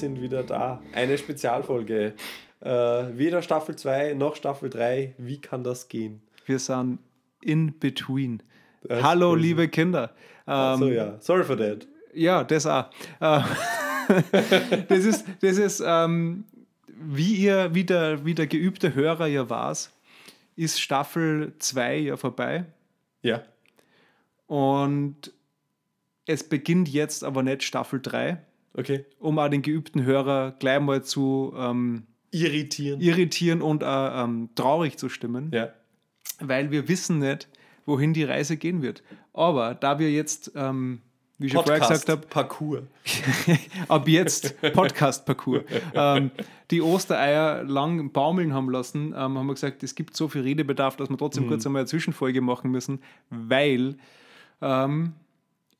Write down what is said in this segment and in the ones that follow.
sind wieder da. Eine Spezialfolge. Äh, weder Staffel 2 noch Staffel 3. Wie kann das gehen? Wir sind in between. Hallo, crazy. liebe Kinder. Ähm, so, ja. Sorry for that. Ja, das auch. Äh, das ist, das ist ähm, wie ihr, wie der, wie der geübte Hörer ja war, ist Staffel 2 ja vorbei. Ja. Und es beginnt jetzt aber nicht Staffel 3. Okay. Um auch den geübten Hörer gleich mal zu ähm, irritieren. irritieren und äh, ähm, traurig zu stimmen. Ja. Weil wir wissen nicht, wohin die Reise gehen wird. Aber da wir jetzt, ähm, wie ich Podcast vorher gesagt habe, Parcours. ab jetzt Podcast-Parcours, ähm, die Ostereier lang baumeln haben lassen, ähm, haben wir gesagt, es gibt so viel Redebedarf, dass wir trotzdem mhm. kurz einmal eine Zwischenfolge machen müssen, weil ähm,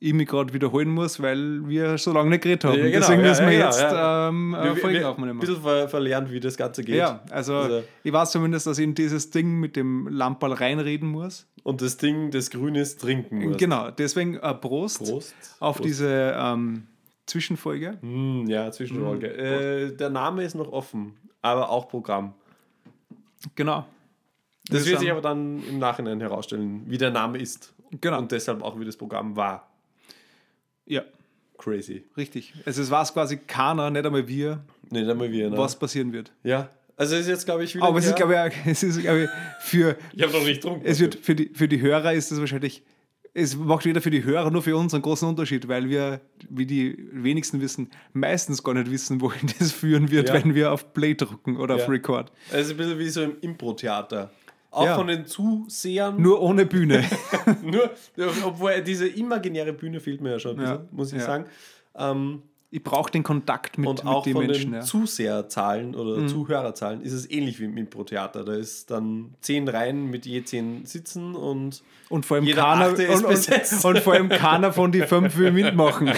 ich mich gerade wiederholen muss, weil wir so lange nicht geredet haben. Ja, genau, Deswegen müssen wir ja, jetzt ja. Ähm, wir, Folgen aufnehmen. Ein bisschen ver verlernt, wie das Ganze geht. Ja, also, also, ich weiß zumindest, dass ich in dieses Ding mit dem Lamperl reinreden muss. Und das Ding, das Grünes, trinken muss. Genau, deswegen äh, Prost, Prost, auf Prost. diese ähm, Zwischenfolge. Mm, ja, Zwischenfolge. Mm, äh, der Name ist noch offen, aber auch Programm. Genau. Das wird sich aber dann im Nachhinein herausstellen, wie der Name ist. Genau. Und deshalb auch, wie das Programm war. Ja. Crazy. Richtig. Also es war quasi keiner, nicht einmal wir, nicht einmal wir ne? was passieren wird. Ja. Also es ist jetzt, glaube ich, wieder. Aber es ist, glaube ich, es ist, glaube ich, für. ich habe noch nicht getrunken. Es wird für die, für die Hörer ist es wahrscheinlich. Es macht weder für die Hörer nur für uns einen großen Unterschied, weil wir, wie die wenigsten wissen, meistens gar nicht wissen, wohin das führen wird, ja. wenn wir auf Play drucken oder ja. auf Record. Also ein bisschen wie so im Impro-Theater. Auch ja. von den Zusehern. Nur ohne Bühne. Nur, obwohl diese imaginäre Bühne fehlt mir ja schon, ja. muss ich ja. sagen. Ähm, ich brauche den Kontakt mit, und auch den von Menschen. Den Zuseherzahlen oder mhm. Zuhörerzahlen ist es ähnlich wie im Impro-Theater. Da ist dann zehn Reihen mit je zehn Sitzen und, und vor allem jeder keiner, und. Und, und, vor allem keiner von die fünf will mitmachen.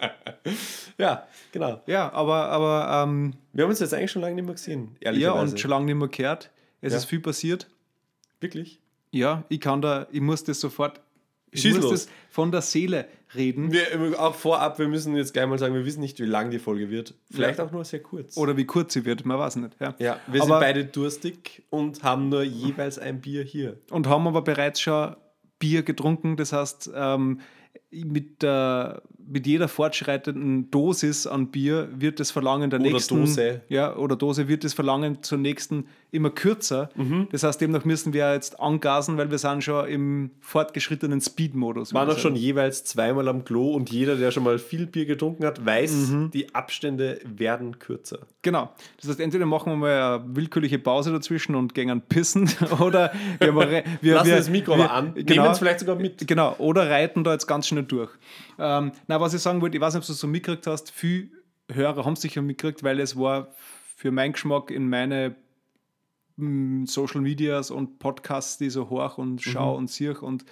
ja, genau. Ja, aber. aber ähm, Wir haben uns jetzt eigentlich schon lange nicht mehr gesehen. Ja, und schon lange nicht mehr gehört. Es ja. ist viel passiert. Wirklich? Ja, ich kann da, ich muss das sofort, ich Schieß muss los. das von der Seele reden. Wir, auch vorab, wir müssen jetzt gleich mal sagen, wir wissen nicht, wie lang die Folge wird. Vielleicht ja. auch nur sehr kurz. Oder wie kurz sie wird, man weiß nicht. Ja, ja wir aber, sind beide durstig und haben nur jeweils ein Bier hier. Und haben aber bereits schon Bier getrunken. Das heißt, ähm, mit, der, mit jeder fortschreitenden Dosis an Bier wird das Verlangen der oder nächsten Dose. Ja, oder Dose wird das Verlangen zur nächsten immer kürzer. Mhm. Das heißt, demnach müssen wir jetzt angasen, weil wir sind schon im fortgeschrittenen Speed-Modus. Waren auch schon jeweils zweimal am Klo und jeder, der schon mal viel Bier getrunken hat, weiß, mhm. die Abstände werden kürzer. Genau. Das heißt, entweder machen wir mal eine willkürliche Pause dazwischen und gehen pissen oder wir, wir lassen wir, das Mikro wir, an, genau, nehmen es vielleicht sogar mit. Genau, oder reiten da jetzt ganz schnell durch. Ähm, na, was ich sagen wollte, ich weiß nicht, ob du es so mitgekriegt hast, viele Hörer haben es sicher mitgekriegt, weil es war für meinen Geschmack in meine Social Medias und Podcasts, die so hoch und schau mhm. und siech und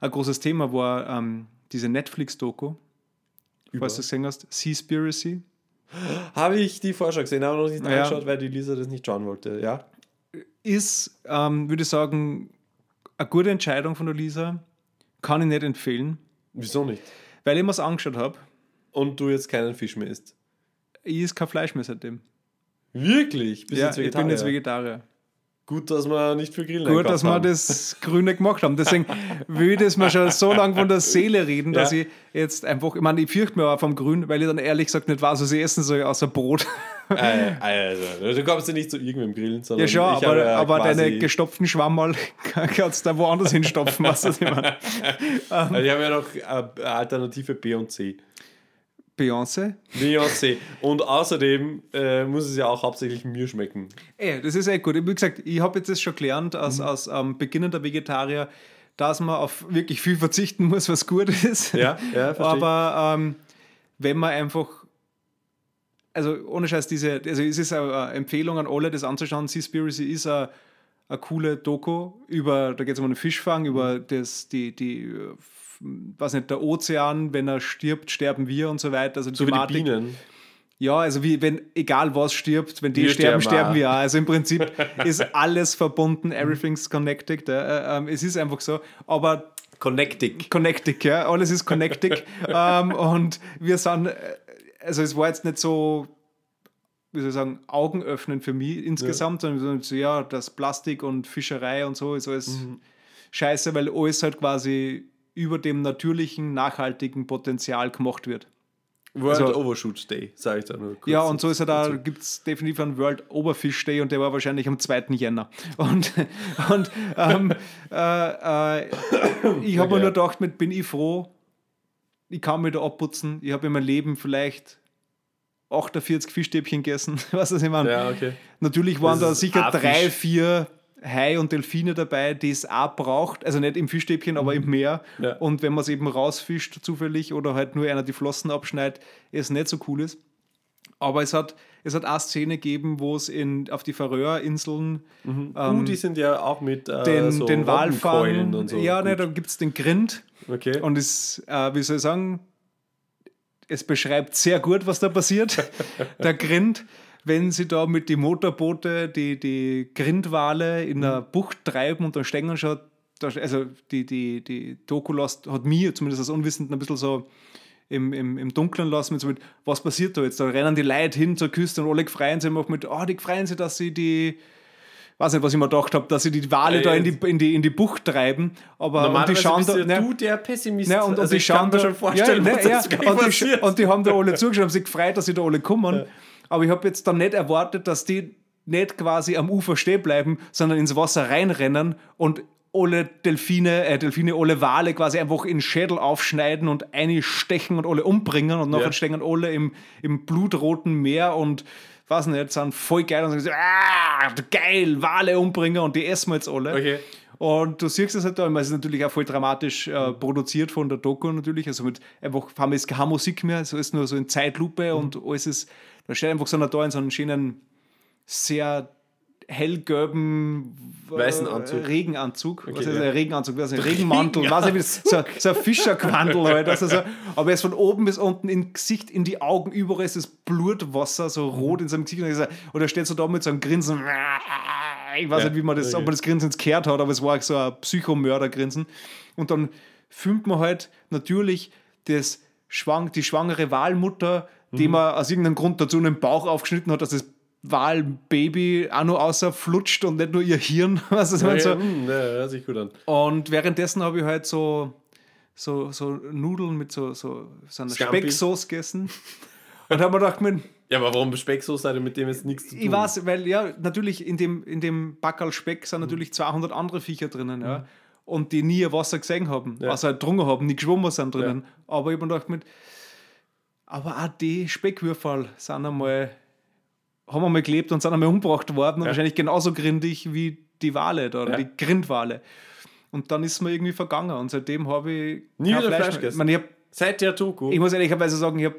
ein großes Thema war ähm, diese Netflix-Doku, falls du gesehen hast, Seaspiracy. Habe ich die Vorschau gesehen, aber noch nicht ja. angeschaut, weil die Lisa das nicht schauen wollte, ja? Ist, ähm, würde ich sagen, eine gute Entscheidung von der Lisa. Kann ich nicht empfehlen. Wieso nicht? Weil ich mir es angeschaut habe. Und du jetzt keinen Fisch mehr isst? Ich esse kein Fleisch mehr seitdem. Wirklich? Bist ja, ich bin jetzt Vegetarier. Gut, dass wir nicht für Grillen Gut, dass wir das Grüne gemacht haben. Deswegen würde es mir schon so lange von der Seele reden, dass ja. ich jetzt einfach, ich meine, ich fürchte mir auch vom Grün, weil ich dann ehrlich gesagt nicht weiß, was ich essen soll, außer Brot. Äh, also, du kommst ja nicht zu irgendeinem Grillen, sondern. Ja, schon, aber, aber deine gestopften Schwammerl kannst du da woanders hinstopfen, was das immer. also ich habe ja noch äh, Alternative B und C. Beyoncé. Beyoncé. Und außerdem äh, muss es ja auch hauptsächlich mir schmecken. Ey, das ist echt gut. Wie gesagt, ich habe jetzt das schon gelernt als, mhm. als ähm, beginnender Vegetarier, dass man auf wirklich viel verzichten muss, was gut ist. Ja, ja, verstehe. Aber ähm, wenn man einfach also ohne Scheiß, diese, also es ist eine Empfehlung an alle, das anzuschauen. Seaspiracy ist eine, eine coole Doku über, da geht es um einen Fischfang, über das, die, die weiß nicht, der Ozean, wenn er stirbt, sterben wir und so weiter. Also so Thematik, wie die Bienen. Ja, also wie wenn, egal was stirbt, wenn die wir sterben, sterben, sterben wir auch. Also im Prinzip ist alles verbunden, everything's connected. Äh, äh, es ist einfach so. Aber Connected. Connected, ja. Alles ist connected. ähm, und wir sind, äh, also es war jetzt nicht so, wie soll ich sagen, augenöffnend für mich insgesamt, sondern so, ja, das Plastik und Fischerei und so ist alles Mhm. scheiße, weil alles halt quasi über dem natürlichen, nachhaltigen Potenzial gemacht wird. World Also- Overshoot Day, sage ich da nur kurz. Ja, und so ist er da, gibt es definitiv einen World Oberfish Day und der war wahrscheinlich am 2. Jänner. Und, und ähm, äh, äh, ich habe mir geil. nur gedacht, mit, bin ich froh, ich kann mich da abputzen. Ich habe in meinem Leben vielleicht 48 Fischstäbchen gegessen. Was das ich meine? Ja, okay. Natürlich waren Das da sicher drei, vier Hai und Delfine dabei, die es auch braucht. Also nicht im Fischstäbchen, aber im Meer. Mhm. Ja. Und wenn man es eben rausfischt zufällig oder halt nur einer die Flossen abschneidet, es nicht so cool ist. Aber es hat, es hat eine Szene gegeben, wo es in, auf die Färöerinseln uh, die sind ja auch mit äh, den, so den Walfang. Und so. ja, ne, da gibt es den Grind. Okay. Und es, äh, wie soll ich sagen, es beschreibt sehr gut, was da passiert. der Grind, wenn sie da mit den Motorboote die, die Grindwale in der Bucht treiben und dann stehen schon, also die, die, die Doku lässt, hat mir zumindest als Unwissenden ein bisschen so im, im, im Dunkeln lassen, mit so mit, was passiert da jetzt? Da rennen die Leute hin zur Küste und alle freuen sich einfach mit, oh, die freuen sich, dass sie die, weiß nicht, was ich mir gedacht habe, dass sie die Wale Äh, da in die, in, die, in die Bucht treiben. Aber und die schauen da, ja ne, du der Pessimist. ja, und, und also die schauen da, schon vorstellen, ja, ne, ja, und, die, und die haben da alle zugeschaut, haben sich gefreut, dass sie da alle kommen. Aber ich habe jetzt dann nicht erwartet, dass die nicht quasi am Ufer stehen bleiben, sondern ins Wasser reinrennen und alle Delfine, äh, Delfine, alle Wale quasi einfach in den Schädel aufschneiden und einstechen und alle umbringen und nachher Ja. stehen alle im, im blutroten Meer und weiß nicht, sind voll geil und sagen, so, ah, geil, Wale umbringen und die essen wir jetzt alle. Okay. Und du siehst es halt da, es ist natürlich auch voll dramatisch äh, produziert von der Doku natürlich, also mit einfach, haben wir jetzt keine Musik mehr, so ist nur so in Zeitlupe und alles ist, da steht einfach so einer da in so einem schönen, sehr hellgelben äh, Weißen Anzug. Regenanzug. was Okay, ist ja. ein Regenanzug? Was ist ein Regenmantel? Was nicht, so, so ein Fischerquandel halt. Also so, aber er ist von oben bis unten im Gesicht, in die Augen, überall ist das Blutwasser so rot in seinem Gesicht. Und er Und er steht so da mit so einem Grinsen. Ich weiß Ja, nicht, wie man das, okay. ob man das Grinsen jetzt gehört hat, aber es war so ein Psychomörder-Grinsen. Und dann filmt man halt natürlich das Schwang, die schwangere Wahlmutter, die Mhm. man aus irgendeinem Grund dazu einen Bauch aufgeschnitten hat, dass das Wahlbaby auch noch außer flutscht und nicht nur ihr Hirn. Was ist Ja, so. ja, hm, ja, hört sich gut an. Und währenddessen habe ich halt so, so, so Nudeln mit so, so, so einer Scampi. Specksauce gegessen. Und habe mir gedacht, mein, Ja, aber warum Specksoße hat mit dem jetzt nichts zu tun? ich weiß, weil ja, natürlich in dem, in dem Backerl Speck Mhm. sind natürlich 200 andere Viecher drinnen, ja. Und die nie Wasser gesehen haben, Ja. also halt drungen haben, nie geschwommen sind drinnen. Aber ich habe mir gedacht, mit, aber auch die Speckwürfel sind einmal, haben einmal gelebt und sind einmal umgebracht worden und wahrscheinlich genauso grindig wie die Wale da, oder Ja. die Grindwale. Und dann ist mir irgendwie vergangen und seitdem habe ich Nie wieder Fleisch mehr. gegessen? Ich, ich, hab, Seit der Doku. ich muss ehrlicherweise sagen, ich habe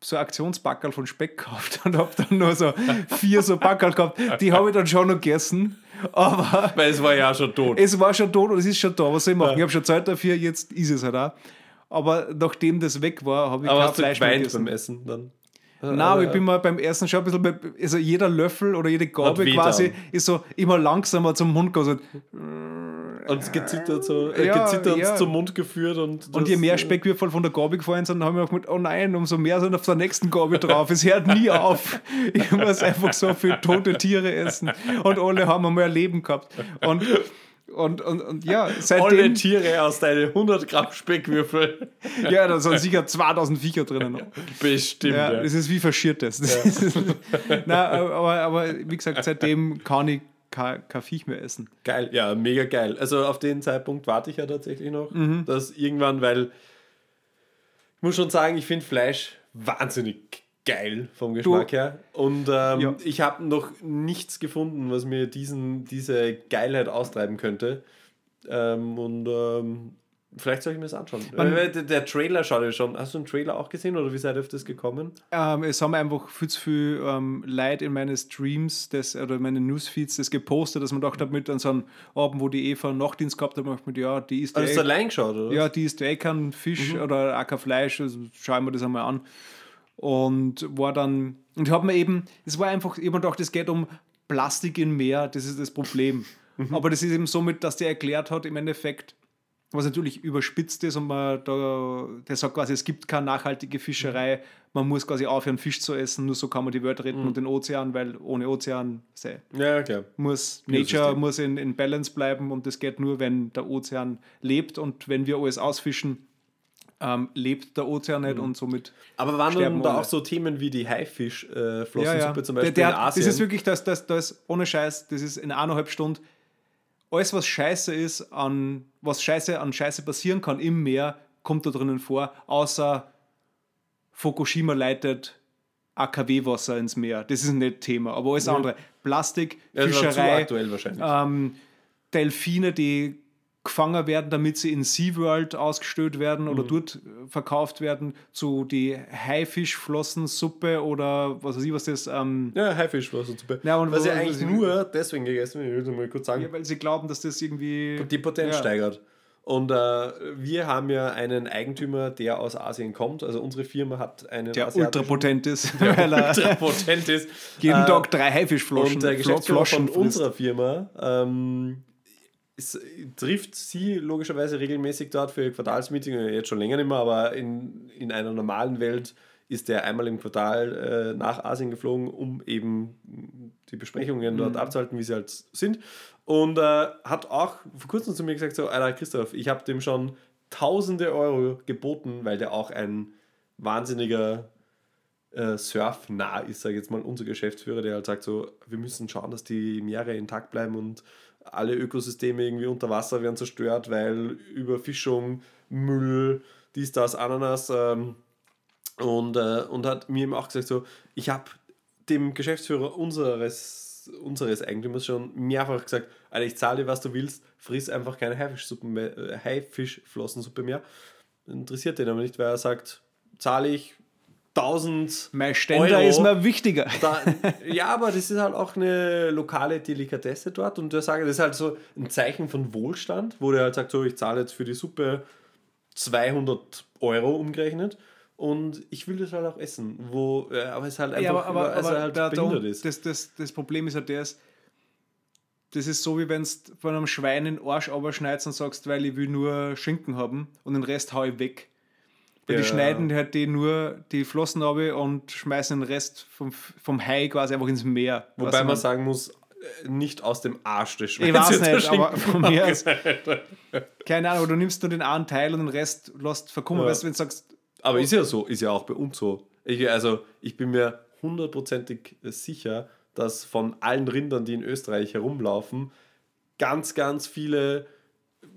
so ein Aktionsbackerl von Speck gekauft und habe dann nur so vier so Backerl gehabt. Die habe ich dann schon noch gegessen. Aber Weil es war ja schon tot. es war schon tot und es ist schon da. Was soll ich machen? Ja. Ich habe schon Zeit dafür, jetzt ist es halt auch. Aber nachdem das weg war, habe ich aber kein Fleisch mehr gegessen. beim Essen dann? Nein, aber ich bin mal beim Ersten schon ein bisschen, bei- also jeder Löffel oder jede Gabel quasi dann. ist so immer langsamer zum Mund gegangen. Und es gezittert so, äh, Ja, gezittert ja. zum Mund geführt und. Und je mehr Speckwürfel von der Gabel gefallen sind, haben wir auch gedacht, oh nein, umso mehr sind auf der nächsten Gabel drauf. Es hört nie auf. Ich muss einfach so viele tote Tiere essen. Und alle haben einmal ein Leben gehabt. Und, und, und, und ja, Alle seitdem, Tiere aus deinen 100 Gramm Speckwürfel. ja, da sind sicher 2000 Viecher drinnen. Bestimmt. Ja, Ja, das ist wie verschiertes. Das ist- Nein, aber, aber wie gesagt, seitdem kann ich kein, kein Viech mehr essen. Geil, ja, mega geil. Also auf den Zeitpunkt warte ich ja tatsächlich noch, Mhm. dass irgendwann, weil ich muss schon sagen, ich finde Fleisch wahnsinnig geil vom Geschmack her. Und ähm, Ja. ich habe noch nichts gefunden, was mir diesen, diese Geilheit austreiben könnte. Ähm, und ähm, vielleicht soll ich mir das anschauen. Man- der, der Trailer schaut ja schon. Hast du einen Trailer auch gesehen oder wie seid ihr auf das gekommen? Ähm, es haben einfach viel zu viel ähm, Leute in meine Streams das, oder in meine Newsfeeds das gepostet, dass man gedacht hat, mit an so einem Abend, wo die Eva Nachtdienst gehabt hat, macht mit, ja, die ist Hast eh, du allein geschaut, oder? ja, die ist eh kein Fisch oder auch kein Fleisch, also schauen wir das einmal an. Und war dann, und ich habe mir eben, es war einfach, ich habe mir gedacht, es geht um Plastik im Meer, das ist das Problem. Aber das ist eben somit, dass der erklärt hat, im Endeffekt, was natürlich überspitzt ist und man da, der sagt quasi, es gibt keine nachhaltige Fischerei, man muss quasi aufhören, Fisch zu essen, nur so kann man die Welt retten und den Ozean, weil ohne Ozean sei, Ja, klar. muss. Nature muss in, in Balance bleiben und das geht nur, wenn der Ozean lebt und wenn wir alles ausfischen, ähm, lebt der Ozean nicht und somit Aber waren dann da auch so Themen wie die Haifisch-Flossensuppe ja, ja. zum Der- Beispiel der, in hat- Asien? Das ist wirklich, das, das, das, ohne Scheiß, das ist in eineinhalb Stunden alles, was scheiße ist, an was scheiße an Scheiße passieren kann im Meer, kommt da drinnen vor, außer Fukushima leitet AKW-Wasser ins Meer. Das ist nicht Thema, aber alles andere. Plastik, ja, Fischerei, ähm, Delfine, die gefangen werden, damit sie in SeaWorld ausgestellt werden Mhm. oder dort äh, verkauft werden, zu die Haifischflossensuppe oder was weiß ich, was das. Ähm, ja, Haifischflossensuppe. Ja, und was ich eigentlich nur deswegen gegessen habe, ich will mal kurz sagen, ja, weil sie glauben, dass das irgendwie. die Potenz Ja. steigert. Und äh, wir haben ja einen Eigentümer, der aus Asien kommt. Also unsere Firma hat einen der ultrapotent ist, weil er ultra potent ist. jeden Äh, Tag drei Haifischfloschen Und der Geschäftsführer Floschen von unserer Firma ähm, es trifft sie logischerweise regelmäßig dort für ihr Quartalsmeeting, äh, jetzt schon länger nicht mehr, aber in, in einer normalen Welt ist der einmal im Quartal äh, nach Asien geflogen, um eben die Besprechungen Mhm. dort abzuhalten, wie sie halt sind. Und äh, hat auch vor kurzem zu mir gesagt, so, Alter Christoph, ich habe dem schon tausende Euro geboten, weil der auch ein wahnsinniger äh, surfnah ist, sage ich jetzt mal, unser Geschäftsführer, der halt sagt so, wir müssen schauen, dass die Meere intakt bleiben und alle Ökosysteme irgendwie unter Wasser werden zerstört, weil Überfischung, Müll, dies, das, Ananas ähm, und, äh, und hat mir eben auch gesagt so, ich habe dem Geschäftsführer unseres, unseres Eigentümers schon mehrfach gesagt, Alter, ich zahle dir, was du willst, friss einfach keine Haifischsuppe mehr, äh, Haifischflossensuppe mehr. Interessiert den aber nicht, weil er sagt, zahle ich 1000 Mein Ständer Euro. ist mir wichtiger. da, ja, aber das ist halt auch eine lokale Delikatesse dort und der sage, das ist halt so ein Zeichen von Wohlstand, wo der halt sagt, so, ich zahle jetzt für die Suppe 200 Euro umgerechnet und ich will das halt auch essen, wo, äh, aber es halt einfach, Ja, aber, aber, über- also aber halt da, behindert ist. das, das, das Problem ist ja das, das ist so, wie wenn du von einem Schwein den Arsch schneidest und sagst, weil ich will nur Schinken haben und den Rest hau ich weg. Weil die Ja. schneiden halt die nur die Flossen ab und schmeißen den Rest vom, vom Hai quasi einfach ins Meer. Wobei man sagen muss, äh, nicht aus dem Arsch des Schweins. Ich weiß nicht, aber von mir aus, keine Ahnung, du nimmst nur den einen Teil und den Rest lässt verkummen. Ja. Weißt du, wenn du sagst, Aber ist ja so, ist ja auch bei uns so. Ich, also, ich bin mir hundertprozentig sicher, dass von allen Rindern, die in Österreich herumlaufen, ganz, ganz viele,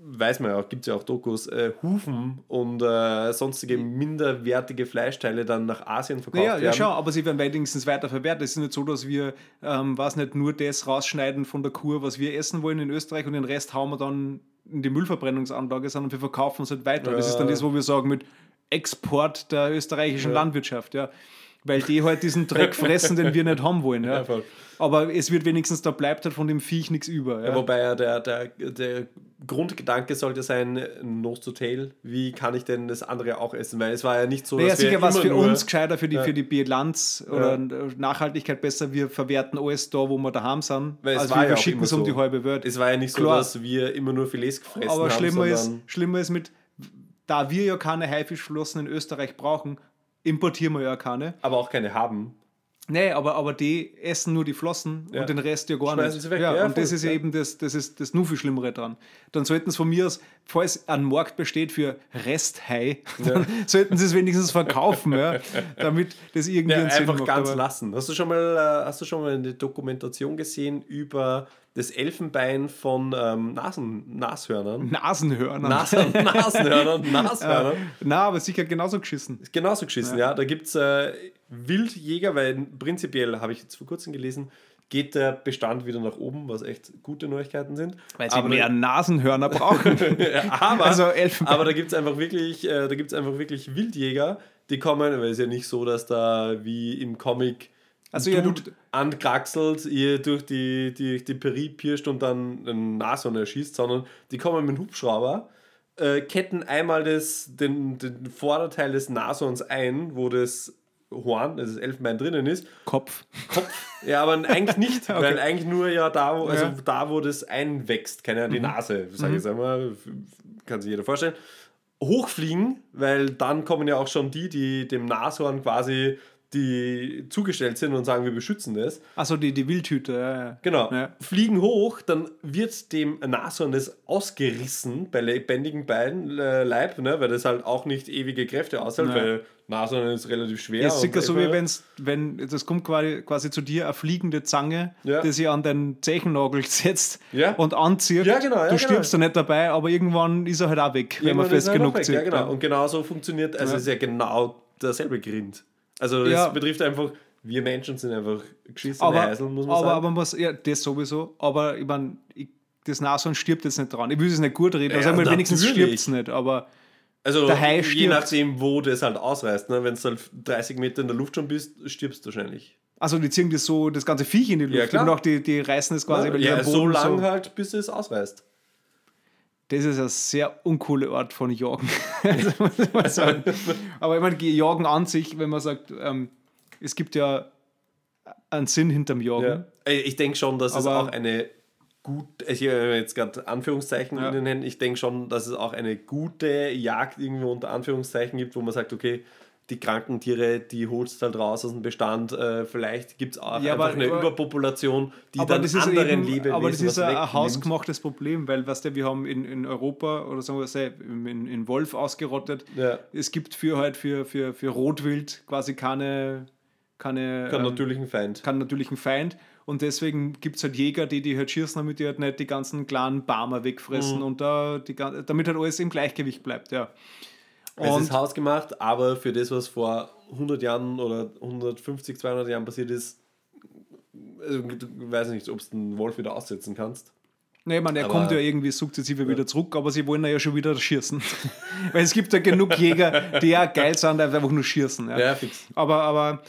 weiß man ja auch, gibt es ja auch Dokus, äh, Hufen und äh, sonstige minderwertige Fleischteile dann nach Asien verkauft ja, werden. schau, aber sie werden wenigstens weiter verwertet. Es ist nicht so, dass wir, ähm, was nicht, nur das rausschneiden von der Kur, was wir essen wollen in Österreich und den Rest hauen wir dann in die Müllverbrennungsanlage, sondern wir verkaufen es halt weiter. Das Ja. ist dann das, wo wir sagen mit Export der österreichischen Landwirtschaft, ja. Weil die halt diesen Dreck fressen, den wir nicht haben wollen. Ja. Ja. Aber es wird wenigstens, da bleibt halt von dem Viech nichts über. Ja. Wobei ja der, der, der Grundgedanke sollte sein, nose to tail, wie kann ich denn das andere auch essen? Weil es war ja nicht so, Naja, dass wir sicher was immer für nur, uns gescheiter, für die, für die Bilanz oder Nachhaltigkeit besser. Wir verwerten alles da, wo wir daheim sind. Weil es also war wir ja auch schicken immer es um so. die halbe Welt. Es war ja nicht so, Klar. dass wir immer nur Filets gefressen Aber haben, schlimmer ist, schlimmer ist mit, da wir ja keine Haifischflossen in Österreich brauchen, importieren wir ja keine. aber auch keine haben. Nee, aber, aber die essen nur die Flossen Ja. und den Rest ja gar Schmeißen nicht. sie weg. Ja, Ja, und voll, das ist ja. eben das, das ist das nur viel Schlimmere dran. Dann sollten es von mir aus, falls ein Markt besteht für Resthai, dann sollten sie es wenigstens verkaufen, ja, damit das irgendwie Ja, einen Sinn einfach macht. ganz lassen. Hast du schon mal, äh, hast du schon mal eine Dokumentation gesehen über das Elfenbein von ähm, Nasen, Nashörnern? Nasenhörner. Nasen, Nasenhörnern, Nashörnern. Na, aber sicher genauso geschissen. Ist Genauso geschissen, ja. Da gibt es äh, Wildjäger, weil prinzipiell, habe ich jetzt vor kurzem gelesen, geht der Bestand wieder nach oben, was echt gute Neuigkeiten sind. Weil sie Aber mehr Nasenhörner brauchen. aber, Also aber da gibt es einfach wirklich, äh, da gibt's einfach wirklich Wildjäger, die kommen, weil es ja nicht so, dass da wie im Comic Also ein ja, du- Dude ankraxelt, ihr durch die, die, die Peri pirscht und dann ein Nashorn erschießt, sondern die kommen mit dem Hubschrauber, äh, ketten einmal das, den, den Vorderteil des Nashorns ein, wo das Horn, also das Elfenbein drinnen ist, Kopf. Kopf. Ja, aber eigentlich nicht, weil eigentlich nur ja da, wo, also Ja. da, wo das einwächst, keine Ahnung, die Nase, sage ich jetzt einmal, kann sich jeder vorstellen. Hochfliegen, weil dann kommen ja auch schon die, die dem Nashorn quasi die zugestellt sind und sagen, wir beschützen das. Also die, die Wildhüte, ja, ja. Genau. Ja. Fliegen hoch, dann wird dem Nashorn das ausgerissen bei lebendigem Bein, äh, Leib, ne? weil das halt auch nicht ewige Kräfte aushält, Ja. weil Nashorn ist relativ schwer. Ja, sicher so, wie wenn's, wenn das kommt quasi, quasi zu dir eine fliegende Zange, die sich an den Zechennagel setzt Ja. und anzieht. Ja, genau, du genau. stirbst da nicht dabei, aber irgendwann ist er halt auch weg, wenn man Irgendwann fest er genug zieht. Ja, genau. Und genau so funktioniert, also Ja. es ist ja genau derselbe Grind. Also das Ja. betrifft einfach, wir Menschen sind einfach geschissene aber, Heiseln, muss man aber, sagen. aber man muss, ja, das sowieso, aber ich meine, ich, das Nashorn stirbt jetzt nicht dran. Ich will es nicht gut reden, Ja, aber sagen wir, wenigstens stirbt es nicht, aber also der Hai je stirbt. nachdem, wo das halt ausreißt. Ne? Wenn du halt 30 Meter in der Luft schon bist, stirbst du wahrscheinlich. also die ziehen das so, das ganze Viech in die Luft klar. und auch die, die reißen es quasi über ja, den so Boden lang halt, bis es ausreißt. Das ist ein sehr uncoole Art von Jagen. Also, muss man sagen. Aber ich meine, Jagen an sich, wenn man sagt, ähm, es gibt ja einen Sinn hinterm Jagen. Ja. Äh, Ich denke schon, dass es auch eine gut, ich habe jetzt gerade Anführungszeichen Ja. in den Händen, ich denke schon, dass es auch eine gute Jagd irgendwo unter Anführungszeichen gibt, wo man sagt, okay, die kranken Tiere, die holst halt raus aus dem Bestand. Äh, vielleicht gibt es auch Ja, einfach aber- eine aber- Überpopulation, die dann das ist anderen eben, Lebewesen aber das ist ein, ein hausgemachtes Problem, weil was der wir haben in, in Europa oder sagen wir in, in Wolf ausgerottet. Ja. Es gibt für halt für, für, für Rotwild quasi keine keine Keinen ähm, natürlichen Feind. keinen natürlichen Feind und deswegen gibt es halt Jäger, die die halt schießen, damit die halt nicht die ganzen kleinen Barmer Mhm. wegfressen und da die, damit halt alles im Gleichgewicht bleibt, ja. Es Und ist hausgemacht, aber für das, was vor 100 Jahren oder 150, 200 Jahren passiert ist, also, weiß nicht, ob du den Wolf wieder aussetzen kannst. Nee, man, er Aber- kommt ja irgendwie sukzessive wieder zurück, aber sie wollen ja schon wieder schießen. Weil es gibt ja genug Jäger, die ja geil sind, die einfach nur schießen. Ja. Ja, fix. Aber, aber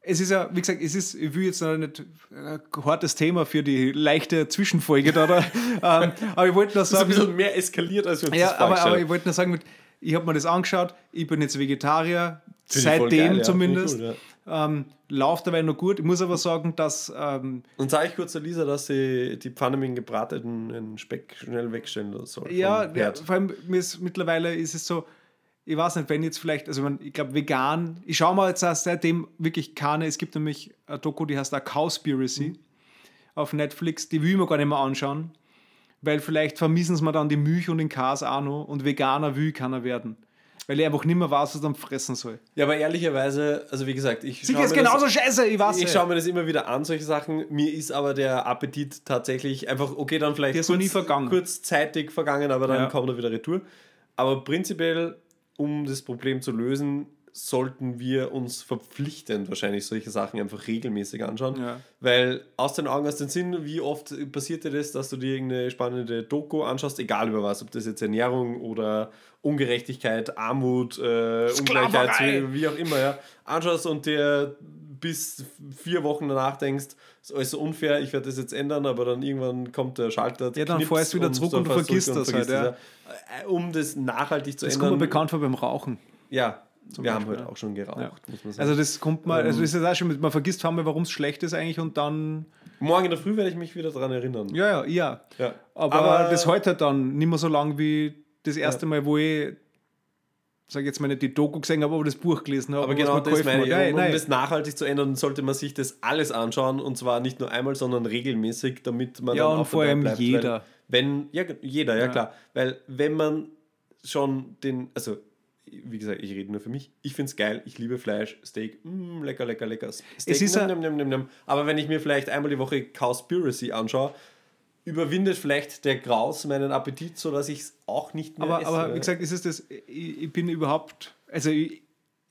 es ist ja, wie gesagt, es ist, ich will jetzt noch nicht ein hartes Thema für die leichte Zwischenfolge da, da. ähm, aber ich wollte nur Das ist ein sagen, bisschen mehr eskaliert, als wir uns ja, das aber, aber ich wollte nur sagen, mit, ich habe mir das angeschaut, ich bin jetzt Vegetarier, Finde seitdem geil, ja. zumindest. Cool, ähm, läuft dabei noch gut. Ich muss aber sagen, dass ähm, Und sage ich kurz der Lisa, dass sie die Pfanne mit dem gebratenen Speck schnell wegstellen soll. Ja, ja, vor allem mir ist, mittlerweile ist es so, ich weiß nicht, wenn jetzt vielleicht, also ich, mein, ich glaube vegan, ich schaue mal jetzt seitdem wirklich keine, es gibt nämlich eine Doku, die heißt auch Cowspiracy Mhm. auf Netflix, die will ich mir gar nicht mehr anschauen, weil vielleicht vermissen sie mir dann die Milch und den Käse auch noch und Veganer will keiner werden. Weil ich einfach nicht mehr weiß, was ich dann fressen soll. ja, aber ehrlicherweise, also wie gesagt, ich Sicher schaue ist mir, genauso das, scheiße, ich weiß ich schaue mir das immer wieder an, solche Sachen. Mir ist aber der Appetit tatsächlich einfach, okay, dann vielleicht Der ist noch nie vergangen. kurzzeitig vergangen, aber dann Ja. kommt er wieder retour. Aber prinzipiell, um das Problem zu lösen, sollten wir uns verpflichtend wahrscheinlich solche Sachen einfach regelmäßig anschauen. Ja. Weil aus den Augen, aus den Sinn, wie oft passiert dir das, dass du dir irgendeine spannende Doku anschaust, egal über was, ob das jetzt Ernährung oder Ungerechtigkeit, Armut, äh, Ungleichheit, Sklaverei. wie auch immer, ja, anschaust und dir bis vier Wochen danach denkst, das ist alles so unfair, ich werde das jetzt ändern, aber dann irgendwann kommt der Schalter. Ja, dann fährst du wieder zurück und fährst vergisst und das halt, vergisst es, ja. Um das nachhaltig zu das kommt mir ändern. bekannt vor beim Rauchen. Ja, wir haben heute ja. auch schon geraucht, Ja. muss man sagen. Also das kommt mal, also das ist auch schon, man vergisst einmal, warum es schlecht ist eigentlich und dann, Morgen in der Früh werde ich mich wieder daran erinnern. ja, ja, ja. Ja. Aber, das hält halt dann nicht mehr so lang wie das erste Mal, wo ich, sage jetzt mal nicht die Doku gesehen habe, aber das Buch gelesen habe. Aber genau das meine ich. Um, Nein, um das nachhaltig zu ändern, sollte man sich das alles anschauen und zwar nicht nur einmal, sondern regelmäßig, damit man Ja, dann und auch vor allem bleibt. jeder. Weil, wenn, ja, jeder, ja, Ja. klar. Weil wenn man schon den, also wie gesagt, ich rede nur für mich. Ich finde es geil, ich liebe Fleisch, Steak, mm, lecker, lecker, lecker. Steak, Es ist nimm, nimm, nimm, nimm. Aber wenn ich mir vielleicht einmal die Woche Cowspiracy anschaue, überwindet vielleicht der Graus meinen Appetit, sodass ich es auch nicht mehr aber, esse. aber wie gesagt, ist es das, ich, ich bin überhaupt, also ich,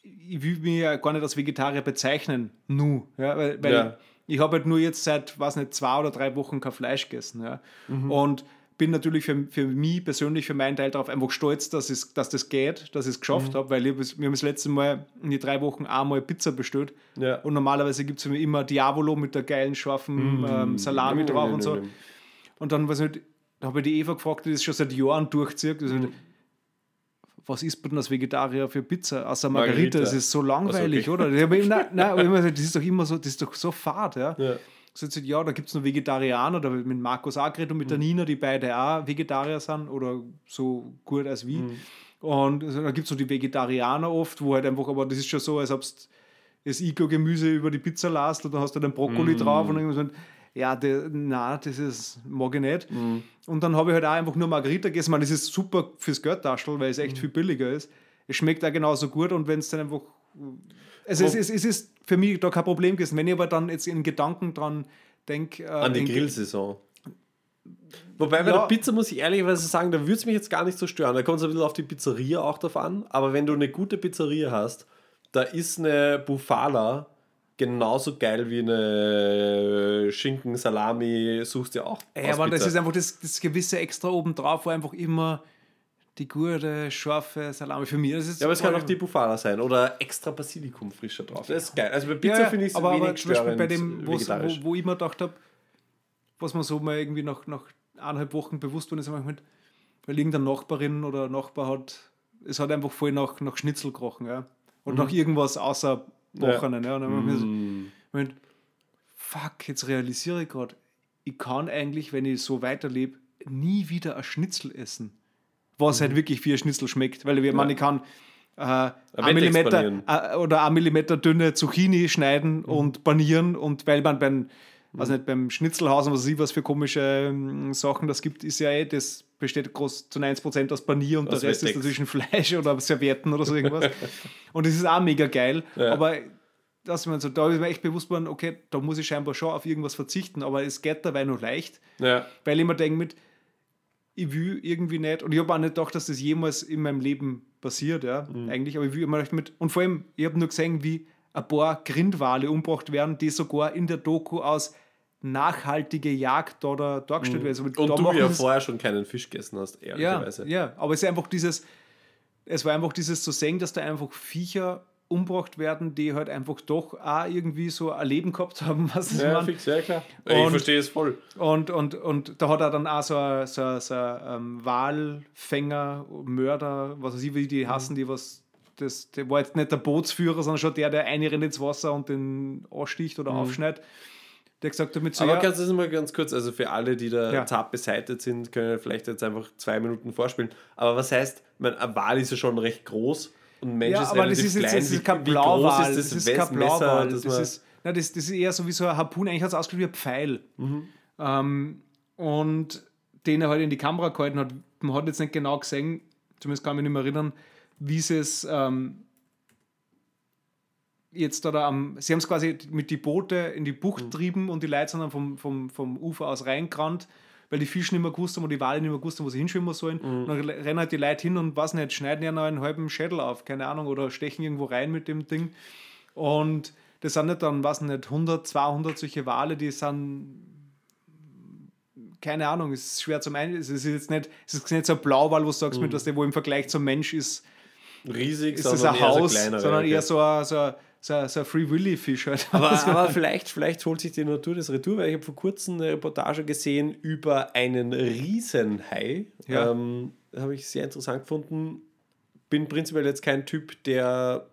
ich will mich ja gar nicht als Vegetarier bezeichnen, nu, ja, weil, weil Ja. ich habe halt nur jetzt seit, weiß nicht, zwei oder drei Wochen kein Fleisch gegessen, ja, Mhm. und bin natürlich für, für mich persönlich, für meinen Teil darauf einfach stolz, dass, es, dass das geht, dass ich es Mhm. geschafft habe, weil ich, wir haben das letzte Mal in die drei Wochen einmal Pizza bestellt Ja. und normalerweise gibt es für mich immer Diavolo mit der geilen, scharfen ähm, Salami Mm, drauf und so. Und dann weiß nicht, habe ich die Eva gefragt, die das schon seit Jahren durchzieht. Also, Was isst man denn als Vegetarier für Pizza? Außer Margarita, Margarita. das ist so langweilig, Also, okay. oder? Nein, nein, das ist doch immer so, das ist doch so fad, ja. Ja. So jetzt, ja, da gibt es noch Vegetarianer, da mit Markus Agret und mit der Mhm. Nina, die beide auch Vegetarier sind oder so gut als wie. Mhm. Und also, da gibt es noch die Vegetarianer oft, wo halt einfach, aber das ist schon so, als ob du das Iglo-Gemüse über die Pizza lasst und dann hast du den Brokkoli Mhm. drauf und irgendwas. Und, ja, der, na, das ist, mag ich nicht. Mhm. Und dann habe ich halt auch einfach nur Margarita gegessen. Meine, das ist super fürs Geldtaschel, weil es echt viel billiger ist. Es schmeckt auch genauso gut und wenn es dann einfach. Also es, ist, es ist für mich da kein Problem gewesen. Wenn ich aber dann jetzt in Gedanken dran denke. Äh, An die Grillsaison. Wobei bei Ja. der Pizza muss ich ehrlicherweise sagen, da würde es mich jetzt gar nicht so stören. Da kommt es ein bisschen auf die Pizzeria auch drauf an. Aber wenn du eine gute Pizzeria hast, da ist eine Bufala genauso geil wie eine Schinken, Salami, suchst du auch. Ja, aber das ist einfach das, das gewisse Extra obendrauf, wo einfach immer die gute, scharfe Salami für mich. Ist Ja, aber es kann auch die Bufala sein oder extra Basilikum frischer drauf. Das ist geil. Also bei Pizza ja, finde ich es aber, wenig aber zum Beispiel bei dem, wo, wo ich mir gedacht habe, was mir so mal irgendwie nach, nach eineinhalb Wochen bewusst wurde, ist mit, weil irgendeine Nachbarin oder Nachbar hat, es hat einfach voll nach, nach Schnitzel gerochen, ja. Und nach irgendwas außer Bochenen, ja. Und dann hab ich so, fuck, jetzt realisiere ich gerade, ich kann eigentlich, wenn ich so weiterlebe, nie wieder ein Schnitzel essen. Was halt wirklich wie ein Schnitzel schmeckt. Weil ich, meine, ich kann äh, ein Millimeter äh, oder ein Millimeter dünne Zucchini schneiden und panieren und weil man beim, weiß nicht, beim Schnitzelhaus und was ich, was für komische ähm, Sachen das gibt, ist ja eh, das besteht groß zu 90% aus Panier und Aus der Rest Wettex. ist dazwischen Fleisch oder Servietten oder so irgendwas. und das ist auch mega geil, Ja. aber dass man so, da ist mir echt bewusst geworden, okay, da muss ich scheinbar schon auf irgendwas verzichten, aber es geht dabei noch leicht, Ja. weil ich mir denke mit, ich will irgendwie nicht, und ich habe auch nicht gedacht, dass das jemals in meinem Leben passiert, ja, Mhm. eigentlich, aber ich will immer mit, und vor allem, ich habe nur gesehen, wie ein paar Grindwale umgebracht werden, die sogar in der Doku aus nachhaltige Jagd da, da dargestellt werden. Also Mhm. Und da du ja vorher schon keinen Fisch gegessen hast, ja, ehrlicherweise. ja, aber es ist einfach dieses, es war einfach dieses zu sehen, dass da einfach Viecher umgebracht werden, die halt einfach doch auch irgendwie so ein Leben gehabt haben, was ich Ja, meine. fix, ja klar. ich Und- verstehe es voll. Und, und, und da hat er dann auch so ein, so, ein- so ein ähm, Walfänger, Mörder, was weiß ich, wie Mhm. die hassen, die was. Das, der war jetzt nicht der Bootsführer, sondern schon der, der einrennt ins Wasser und den aussticht oder aufschneidet. Der gesagt hat mit so, Mhm. Aber ja, kannst du das mal ganz kurz, also für alle, die da Ja. zart beseitigt sind, können wir vielleicht jetzt einfach zwei Minuten vorspielen. Aber was heißt, ich meine, ein Wal ist ja schon recht groß und Mensch ja ist aber das ist jetzt klein. das ist kein Blauwal. ist Das das, ist kein Blauwal. das Das man- ist, na, das, das ist eher so wie so ein Harpun, eigentlich hat es ausgeschaut wie ein Pfeil. Mhm. Ähm, und den er halt in die Kamera gehalten hat. Man hat jetzt nicht genau gesehen, zumindest kann ich mich nicht mehr erinnern, wie sie es ähm, jetzt da, da am. Sie haben es quasi mit die Boote in die Bucht Mhm. trieben und die Leute sind dann vom, vom, vom Ufer aus reingerannt, weil die Fische nicht mehr gewusst haben und die Wale nicht mehr gewusst haben, wo sie hinschwimmen sollen. Mhm. Und dann rennen halt die Leute hin und was nicht, schneiden ja noch einen halben Schädel auf, keine Ahnung, oder stechen irgendwo rein mit dem Ding. Und das sind nicht dann, was nicht, 100, 200 solche Wale, die sind keine Ahnung, es ist schwer zum Ein. Es ist jetzt nicht, es ist nicht so ein Blauwal, wo du sagst, Mhm. mit was der, wo im Vergleich zum Mensch ist, riesig, ist sondern ein eher Haus, so kleinere. sondern okay. eher so ein, so ein, so so ein Free Willy Fisch halt. Aber, aber vielleicht, vielleicht holt sich die Natur das Retour, weil ich habe vor kurzem eine Reportage gesehen über einen Riesenhai. Ja. Ähm, habe ich sehr interessant gefunden. Bin prinzipiell jetzt kein Typ, der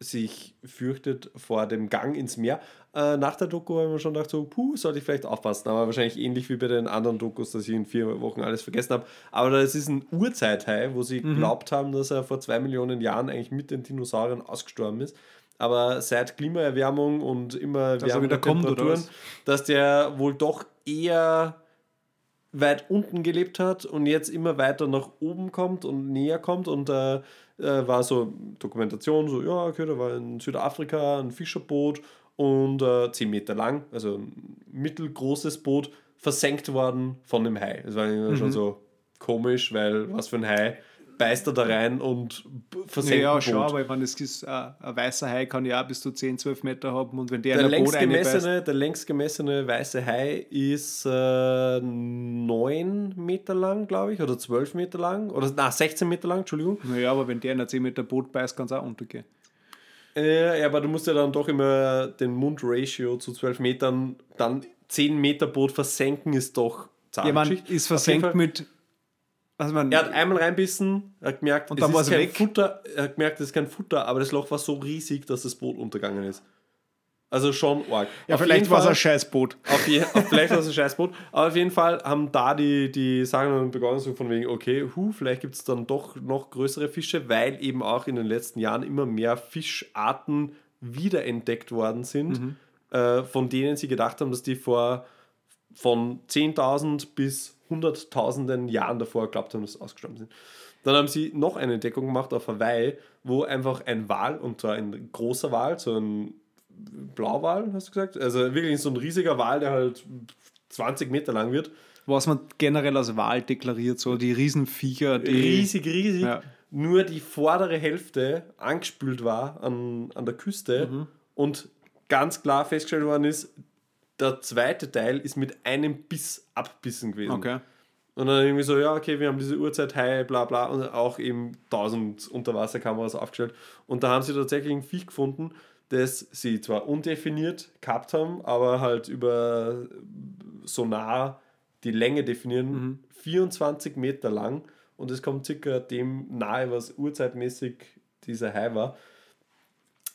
sich fürchtet vor dem Gang ins Meer. Äh, nach der Doku habe ich mir schon gedacht, so, puh, sollte ich vielleicht aufpassen. Aber wahrscheinlich ähnlich wie bei den anderen Dokus, dass ich in vier Wochen alles vergessen habe. Aber das ist ein Urzeit-Hai, wo sie Mhm. glaubt haben, dass er vor zwei Millionen Jahren eigentlich mit den Dinosauriern ausgestorben ist. Aber seit Klimaerwärmung und immer Dass er kommt, oder Temperaturen, dass der wohl doch eher weit unten gelebt hat und jetzt immer weiter nach oben kommt und näher kommt und äh, äh, war so Dokumentation, so ja, okay, da war in Südafrika ein Fischerboot und äh, 10 Meter lang, also ein mittelgroßes Boot, versenkt worden von dem Hai. Das war Mhm. schon so komisch, weil was für ein Hai beißt er da rein und versenkt ja, schon, aber meine, es ist, äh, ein weißer Hai kann ja auch bis zu 10, 12 Meter haben und wenn der, Der längst, gemessene, der längst gemessene weiße Hai ist äh, 9 Meter lang, glaube ich, oder 12 Meter lang, oder na, 16 Meter lang, Entschuldigung. naja, aber wenn der in ein 10 Meter Boot beißt, kann es auch untergehen. Äh, ja, aber du musst ja dann doch immer den Mundratio zu 12 Metern, dann 10 Meter Boot versenken ist doch Ja, man ist versenkt mit. Also man, Er hat einmal reinbissen, er hat gemerkt, Und es dann war ist es kein weg? Futter, er hat gemerkt, es ist kein Futter, aber das Loch war so riesig, dass das Boot untergegangen ist. Also schon arg. Ja, Auf vielleicht war es ein Scheißboot. auf je, auf, vielleicht war es ein Scheißboot, aber auf jeden Fall haben da die, die Sagen dann begonnen, so von wegen, okay, hu, vielleicht gibt es dann doch noch größere Fische, weil eben auch in den letzten Jahren immer mehr Fischarten wiederentdeckt worden sind, äh, von denen sie gedacht haben, dass die vor von 10.000 bis hunderttausenden Jahren davor glaubt haben, dass sie ausgestorben sind. Dann haben sie noch eine Entdeckung gemacht auf Hawaii, wo einfach ein Wal, und zwar ein großer Wal, so ein Blauwal, hast du gesagt? Also wirklich so ein riesiger Wal, der halt 20 Meter lang wird. Was man generell als Wahl deklariert, so die Riesenviecher, die. Riesig, riesig. Ja. Nur die vordere Hälfte angespült war an, an der Küste Mhm. und ganz klar festgestellt worden ist, der zweite Teil ist mit einem Biss abbissen gewesen. Okay. Und dann irgendwie so, ja, okay, wir haben diese Uhrzeit, hi, bla bla, und auch eben 1000 Unterwasserkameras aufgestellt. Und da haben sie tatsächlich ein Viech gefunden, das sie zwar undefiniert gehabt haben, aber halt über Sonar die Länge definieren, 24 Meter lang. Und es kommt circa dem nahe, was urzeitmäßig dieser Hai war.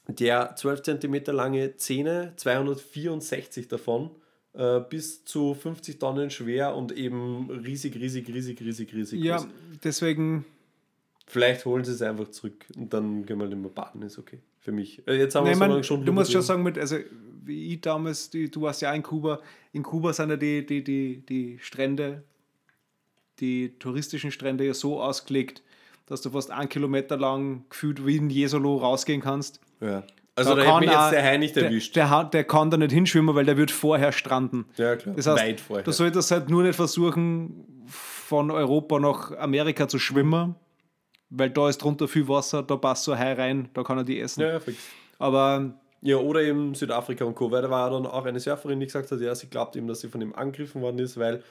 Der 12 cm lange Zähne, 264 davon, äh, bis zu 50 Tonnen schwer und eben riesig, riesig, riesig, riesig, riesig Ja, groß. deswegen. Vielleicht holen sie es einfach zurück und dann gehen wir nicht mehr baden, ist okay. Für mich. Äh, Jetzt haben wir Nein, man, schon du musst schon sagen, mit, also wie ich damals, die, du warst ja in Kuba, in Kuba sind ja die, die, die, die Strände, die touristischen Strände ja so ausgelegt, dass du fast einen Kilometer lang gefühlt wie in Jesolo rausgehen kannst. Ja. Also da, Da hätte mich jetzt der Hai nicht der, erwischt. Der, hat- der kann da nicht hinschwimmen, weil der wird vorher stranden. ja, klar. Das heißt, Weit vorher. du solltest halt nur nicht versuchen, von Europa nach Amerika zu schwimmen, weil da ist drunter viel Wasser, da passt so ein Hai rein, da kann er die essen. ja, ja, fix. Aber Ja, oder eben Südafrika und Co. Weil da war dann auch eine Surferin, die gesagt hat, ja, sie glaubt eben, dass sie von ihm angegriffen worden ist, weil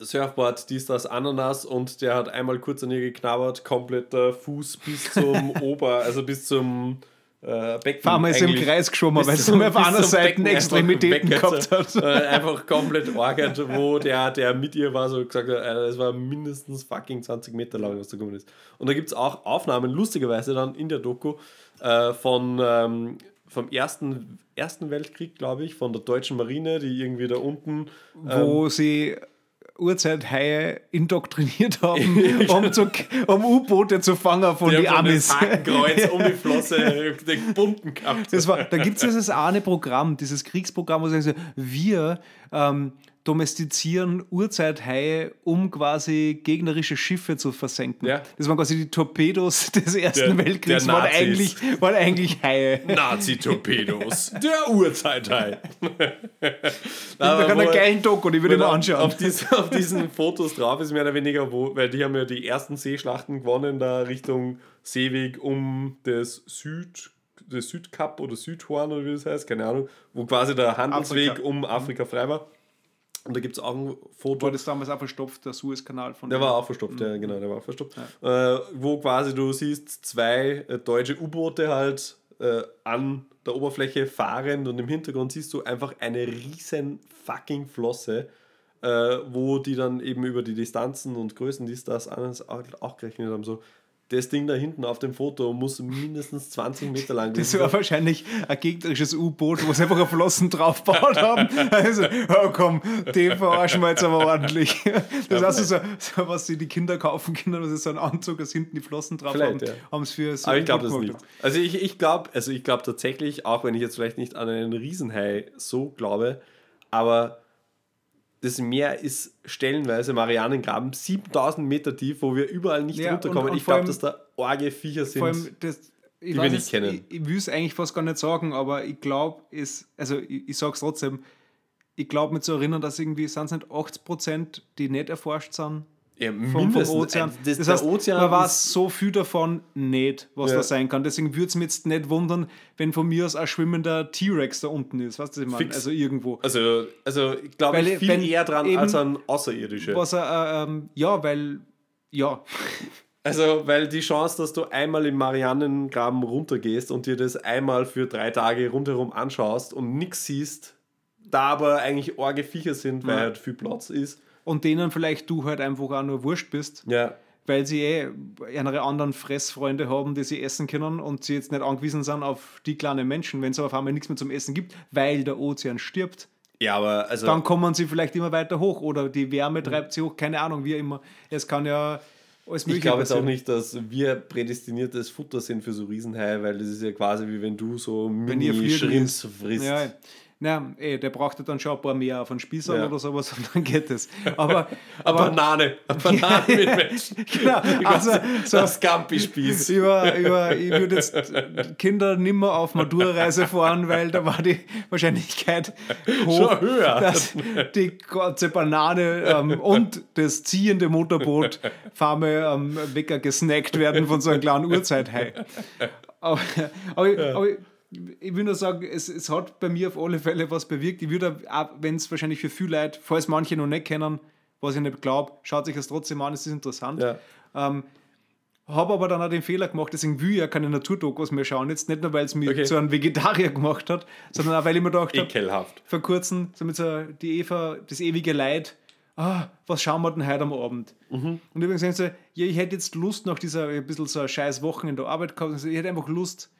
Surfboard, dies, das, Ananas und der hat einmal kurz an ihr geknabbert, kompletter Fuß bis zum Ober, also bis zum äh, Becken. wir jetzt im. Kreis geschwommen, weil es nur auf einer Seite Extremitäten gehabt hat. Äh, einfach komplett orgert, wo der, der mit ihr war, so gesagt hat, Alter, das war mindestens fucking 20 Meter lang, was da gekommen ist. Und da gibt es auch Aufnahmen, lustigerweise dann in der Doku, äh, von, ähm, vom ersten, ersten Weltkrieg, glaube ich, von der deutschen Marine, die irgendwie da unten wo sie Urzeithaie indoktriniert haben, um, zu, um U-Boote zu fangen von haben Amis. Hakenkreuz um die Flosse den bunten gehabt. Das war, da gibt es dieses eine Programm, dieses Kriegsprogramm, wo sie sagen, wir ähm, domestizieren Urzeithaie, um quasi gegnerische Schiffe zu versenken. Ja. Das waren quasi die Torpedos des Ersten Der- Weltkriegs, der waren eigentlich, waren eigentlich Haie. Nazi-Torpedos, der Urzeithai. Da kann eine geile Doku, die würde ich mir anschauen. Auf, dies, auf diesen Fotos drauf ist mehr oder weniger, wo, weil die haben ja die ersten Seeschlachten gewonnen, da Richtung Seeweg um das Süd, das Südkap oder Südhorn oder wie das heißt, keine Ahnung, wo quasi der Handelsweg Afrika. um Afrika frei war. Und da gibt es auch ein Foto. war das damals auch verstopft, der Suezkanal von Der war auch verstopft, ja, genau, der war auch verstopft. Äh, wo quasi du siehst zwei äh, deutsche U-Boote halt äh, an der Oberfläche fahren und im Hintergrund siehst du einfach eine riesen fucking Flosse, äh, wo die dann eben über die Distanzen und Größen, dies, das, alles auch, auch gerechnet haben. So, das Ding da hinten auf dem Foto muss mindestens 20 Meter lang Das gewesen war sein. wahrscheinlich ein gegnerisches U-Boot, wo sie einfach auf Flossen draufgebaut haben. Also, oh komm, die verarschen wir jetzt aber ordentlich. Das heißt so, so, was sie die Kinder kaufen können, was ist so ein Anzug, dass hinten die Flossen drauf Vielleicht, haben, ja. haben es für so Aber ein ich glaube das nicht. Also ich, ich glaube also ich glaub tatsächlich, auch wenn ich jetzt vielleicht nicht an einen Riesenhai so glaube, aber das Meer ist stellenweise Marianengraben 7000 Meter tief, wo wir überall nicht Ja, runterkommen. und- und ich glaube, dass da arge Viecher sind. Vor allem, das, ich, wir weiß nicht jetzt, kennen. ich, ich will es eigentlich fast gar nicht sagen, aber ich glaube, es, also ich, ich sage es trotzdem, ich glaube mir zu erinnern, dass irgendwie, sind es nicht 80 Prozent, die nicht erforscht sind ja, vom, vom. Ozean. Das, Das, der heißt, Ozean man weiß so viel davon nicht, was Ja. da sein kann. Deswegen würde es mich jetzt nicht wundern, wenn von mir aus ein schwimmender T-Rex da unten ist. Weißt du, was ich meine? Fix. Also irgendwo. Also, also ich glaube ich viel eher dran eben- als an Außerirdische. Was er, äh, ähm, ja, weil, ja, Also, weil die Chance, dass du einmal im Marianengraben runtergehst und dir das einmal für drei Tage rundherum anschaust und nichts siehst, da aber eigentlich arge Viecher sind, weil Ja. halt viel Platz ist. Und denen vielleicht du halt einfach auch nur wurscht bist. Ja. weil sie eh ihre anderen Fressfreunde haben, die sie essen können und sie jetzt nicht angewiesen sind auf die kleinen Menschen, wenn es auf einmal nichts mehr zum Essen gibt, weil der Ozean stirbt. Ja, aber also. Dann kommen sie vielleicht immer weiter hoch oder die Wärme treibt sie hoch, keine Ahnung, wie immer. Es kann ja alles ich glaube jetzt auch nicht, dass wir prädestiniertes Futter sind für so Riesenhaie, weil das ist ja quasi wie wenn du so Mini-Shrimps frisst. Ja, na, ey, der braucht ja dann schon ein paar mehr auf einen Spießer ja. oder sowas und dann geht es. Aber, aber eine Banane, eine Banane mit Menschen. genau, also so ein Scampi-Spieß. Über, über, ich würde jetzt Kinder nimmer auf Matura-Reise fahren, weil da war die Wahrscheinlichkeit hoch, schon höher. dass die ganze Banane ähm, und das ziehende Motorboot Farme ähm, Wecker gesnackt werden von so einem kleinen Urzeithai. Aber, aber, ja. aber ich will nur sagen, es, es hat bei mir auf alle Fälle was bewirkt. Ich würde, auch wenn es wahrscheinlich für viele Leute, falls manche noch nicht kennen, was ich nicht glaube, schaut sich das trotzdem an, es ist interessant. Ja. Ähm, habe aber dann auch den Fehler gemacht, deswegen will ich ja keine Naturdokus mehr schauen. Jetzt nicht nur, weil es mich okay. zu einem Vegetarier gemacht hat, sondern auch, weil ich mir gedacht habe, vor kurzem, so mit so die Eva, das ewige Leid, ah, was schauen wir denn heute am Abend? Mhm. Und übrigens so, ja, ich hätte jetzt Lust nach dieser ein bisschen so scheiß Wochen in der Arbeit gehabt, ich hätte einfach Lust,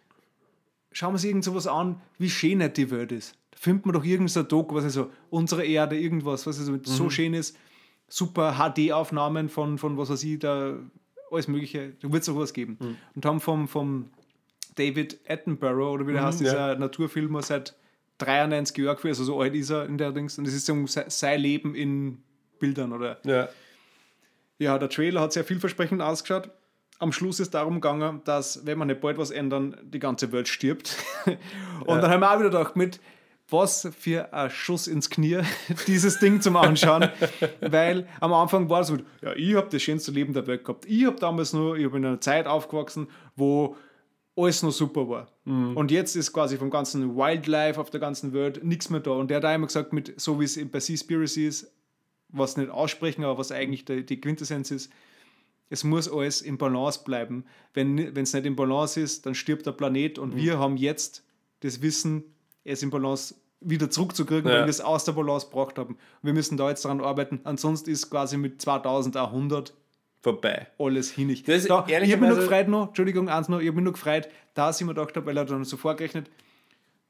schauen wir uns irgend sowas an, wie schön nicht die Welt ist. Da findet man doch irgendein so Doku, was also unsere Erde, irgendwas, was also mhm. so schön ist. Super HD-Aufnahmen von, von was weiß ich, da alles Mögliche. Da wird es auch was geben. Mhm. Und haben vom, vom David Attenborough, oder wie der mhm, heißt, dieser ja. Naturfilmer seit 93 Jahren, also so alt ist er in der Dings. Und das ist so sein Leben in Bildern, oder? Ja. Ja, der Trailer hat sehr vielversprechend ausgeschaut am Schluss ist darum gegangen, dass, wenn wir nicht bald was ändern, die ganze Welt stirbt. und ja. dann haben wir auch wieder gedacht, mit was für ein Schuss ins Knie, dieses Ding zum Anschauen. Weil am Anfang war es so, ja, ich habe das schönste Leben der Welt gehabt. Ich habe damals nur, ich habe in einer Zeit aufgewachsen, wo alles noch super war. Mhm. Und jetzt ist quasi vom ganzen Wildlife auf der ganzen Welt nichts mehr da. Und der hat einmal gesagt, mit, so wie es bei Seaspiracy ist, was nicht aussprechen, aber was eigentlich die, die Quintessenz ist, es muss alles im Balance bleiben. Wenn es nicht im Balance ist, dann stirbt der Planet und mhm. wir haben jetzt das Wissen, es im Balance wieder zurückzukriegen, ja. weil wir es aus der Balance gebracht haben. wir müssen da jetzt daran arbeiten. Ansonsten ist quasi mit 2100 vorbei. Alles hinig. Das da, ich habe mich nur gefreut noch, Entschuldigung, eins noch, ich habe mich nur gefreut, da ich mir gedacht habe, weil er dann so vorgerechnet,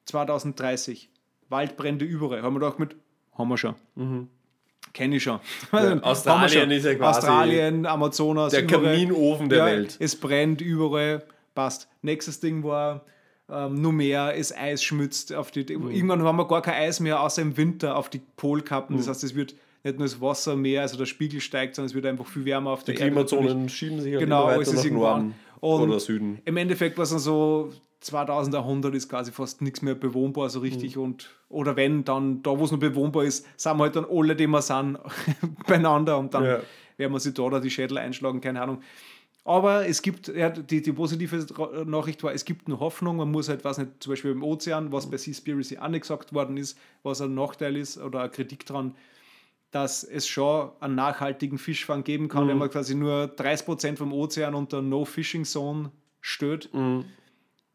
2030, Waldbrände überall. Haben wir gedacht mit, haben wir schon. Mhm. Kenne ich schon. Ja, Australien ist ja quasi Australien, Amazonas. Der überall. Kaminofen der ja, Welt. Es brennt überall. Passt. Nächstes Ding war ähm, nur mehr, es Eis schmützt. Auf die, mhm. Irgendwann haben wir gar kein Eis mehr, außer im Winter auf die Polkappen. Mhm. Das heißt, es wird nicht nur das Wasser mehr, also der Spiegel steigt, sondern es wird einfach viel wärmer auf der die Erde. Die Klimazonen schieben sich genau, immer weiter nach Norden oder Süden. Im Endeffekt war es dann so 2100 ist quasi fast nichts mehr bewohnbar so richtig mhm. und oder wenn, dann da, wo es noch bewohnbar ist, sind wir halt dann alle, die wir sind, beieinander und dann ja. werden wir sich da oder die Schädel einschlagen, keine Ahnung. Aber es gibt, ja, die, die positive Nachricht war, es gibt eine Hoffnung, man muss halt, was nicht, zum Beispiel im Ozean, was bei Seaspiracy auch nicht gesagt worden ist, was ein Nachteil ist oder eine Kritik dran, dass es schon einen nachhaltigen Fischfang geben kann, mhm. wenn man quasi nur 30% vom Ozean unter No-Fishing-Zone stößt. Mhm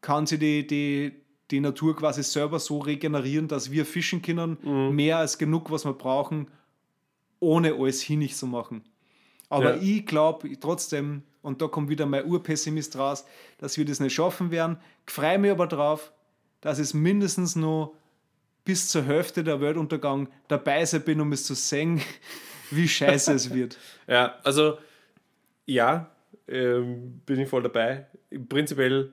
kann sie die, die, die Natur quasi selber so regenerieren, dass wir fischen können, mhm. mehr als genug, was wir brauchen, ohne alles hinig zu machen. Aber ja. ich glaube trotzdem, und da kommt wieder mein Urpessimist raus, dass wir das nicht schaffen werden. Ich freue mich aber darauf, dass es mindestens noch bis zur Hälfte der Weltuntergang dabei sein bin, um es zu sehen, wie scheiße es wird. Ja, also ja, ähm, bin ich voll dabei. Prinzipiell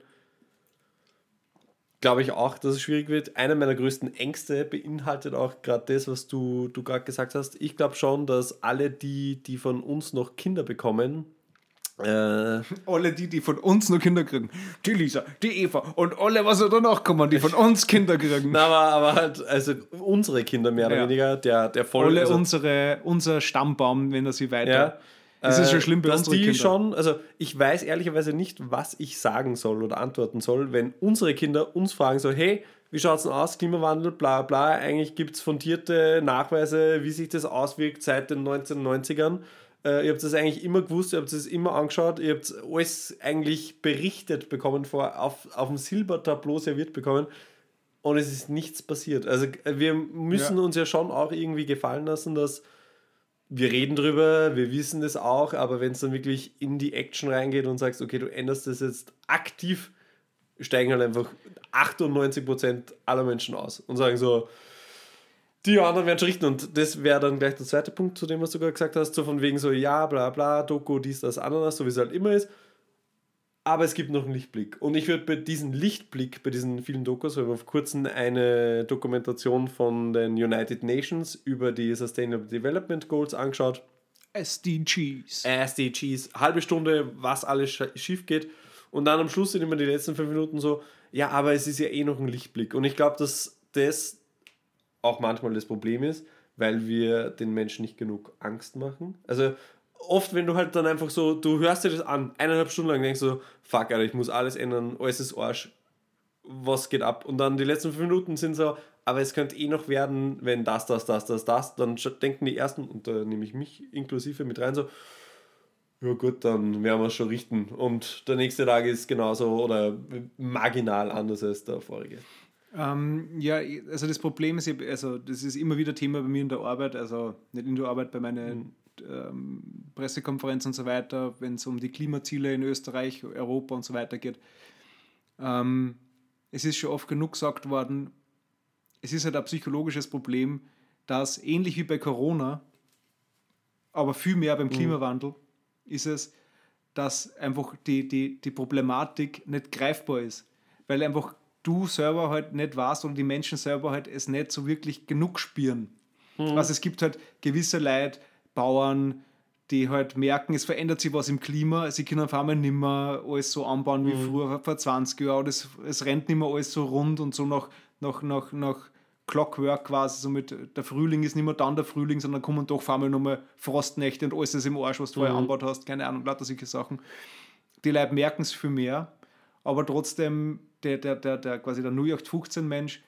glaube ich auch, dass es schwierig wird. Einer meiner größten Ängste beinhaltet auch gerade das, was du, du gerade gesagt hast. Ich glaube schon, dass alle die, die von uns noch Kinder bekommen, äh, alle die, die von uns noch Kinder kriegen. Die Lisa, die Eva und alle, was danach kommen, die von uns Kinder kriegen. Na, aber, aber halt, also unsere Kinder mehr oder ja. weniger, der, der voll. Alle also, unsere, unser Stammbaum, wenn er sie weiter. Ja das ist schon schlimm bei dass die Kinder. schon, also ich weiß ehrlicherweise nicht, was ich sagen soll oder antworten soll, wenn unsere Kinder uns fragen so, hey, wie schaut es denn aus, Klimawandel, bla bla, eigentlich gibt es fundierte Nachweise, wie sich das auswirkt seit den 1990ern. Äh, ihr habt das eigentlich immer gewusst, ihr habt es immer angeschaut, ihr habt alles eigentlich berichtet bekommen, vor, auf, auf dem Silbertableau serviert bekommen und es ist nichts passiert. Also wir müssen ja. uns ja schon auch irgendwie gefallen lassen, dass wir reden drüber, wir wissen das auch, aber wenn es dann wirklich in die Action reingeht und sagst, okay, du änderst das jetzt aktiv, steigen halt einfach 98% aller Menschen aus und sagen so, die anderen werden schon richten. Und das wäre dann gleich der zweite Punkt, zu dem was du gerade gesagt hast, so von wegen so, ja, bla bla, Doku, dies, das, Ananas, so wie es halt immer ist. Aber es gibt noch einen Lichtblick. Und ich würde bei diesem Lichtblick, bei diesen vielen Dokus, wir haben vor kurzem eine Dokumentation von den United Nations über die Sustainable Development Goals angeschaut. SDGs. SDGs. Halbe Stunde, was alles schief geht. Und dann am Schluss sind immer die letzten fünf Minuten so, ja, aber es ist ja eh noch ein Lichtblick. Und ich glaube, dass das auch manchmal das Problem ist, weil wir den Menschen nicht genug Angst machen. Also oft, wenn du halt dann einfach so, du hörst dir das an, eineinhalb Stunden lang denkst du, fuck, Alter, ich muss alles ändern, alles ist Arsch, was geht ab? Und dann die letzten fünf Minuten sind so, aber es könnte eh noch werden, wenn das, das, das, das, das, dann denken die ersten, und da nehme ich mich inklusive mit rein, so, ja gut, dann werden wir es schon richten. Und der nächste Tag ist genauso oder marginal anders als der vorige. Ähm, ja, also das Problem ist, also das ist immer wieder Thema bei mir in der Arbeit, also nicht in der Arbeit, bei meinen mhm ähm, Pressekonferenz und so weiter, wenn es um die Klimaziele in Österreich, Europa und so weiter geht. Ähm, es ist schon oft genug gesagt worden, es ist halt ein psychologisches Problem, dass ähnlich wie bei Corona, aber viel mehr beim mhm. Klimawandel, mhm. ist es, dass einfach die, die, die Problematik nicht greifbar ist. Weil einfach du selber halt nicht weißt oder die Menschen selber halt es nicht so wirklich genug spüren. Mhm. Also es gibt halt gewisse Leute, Bauern, die halt merken, es verändert sich was im Klima, sie können auf einmal nicht mehr alles so anbauen wie mhm. früher, vor 20 Jahren, es, es rennt nicht mehr alles so rund und so nach, nach, nach, nach Clockwork quasi, so mit der Frühling ist nicht mehr dann der Frühling, sondern kommen doch auf einmal nochmal Frostnächte und alles ist im Arsch, was du mhm. vorher angebaut hast, keine Ahnung, lauter solche Sachen. Die Leute merken es viel mehr, aber trotzdem, der, der, der, der quasi der 0815 Mensch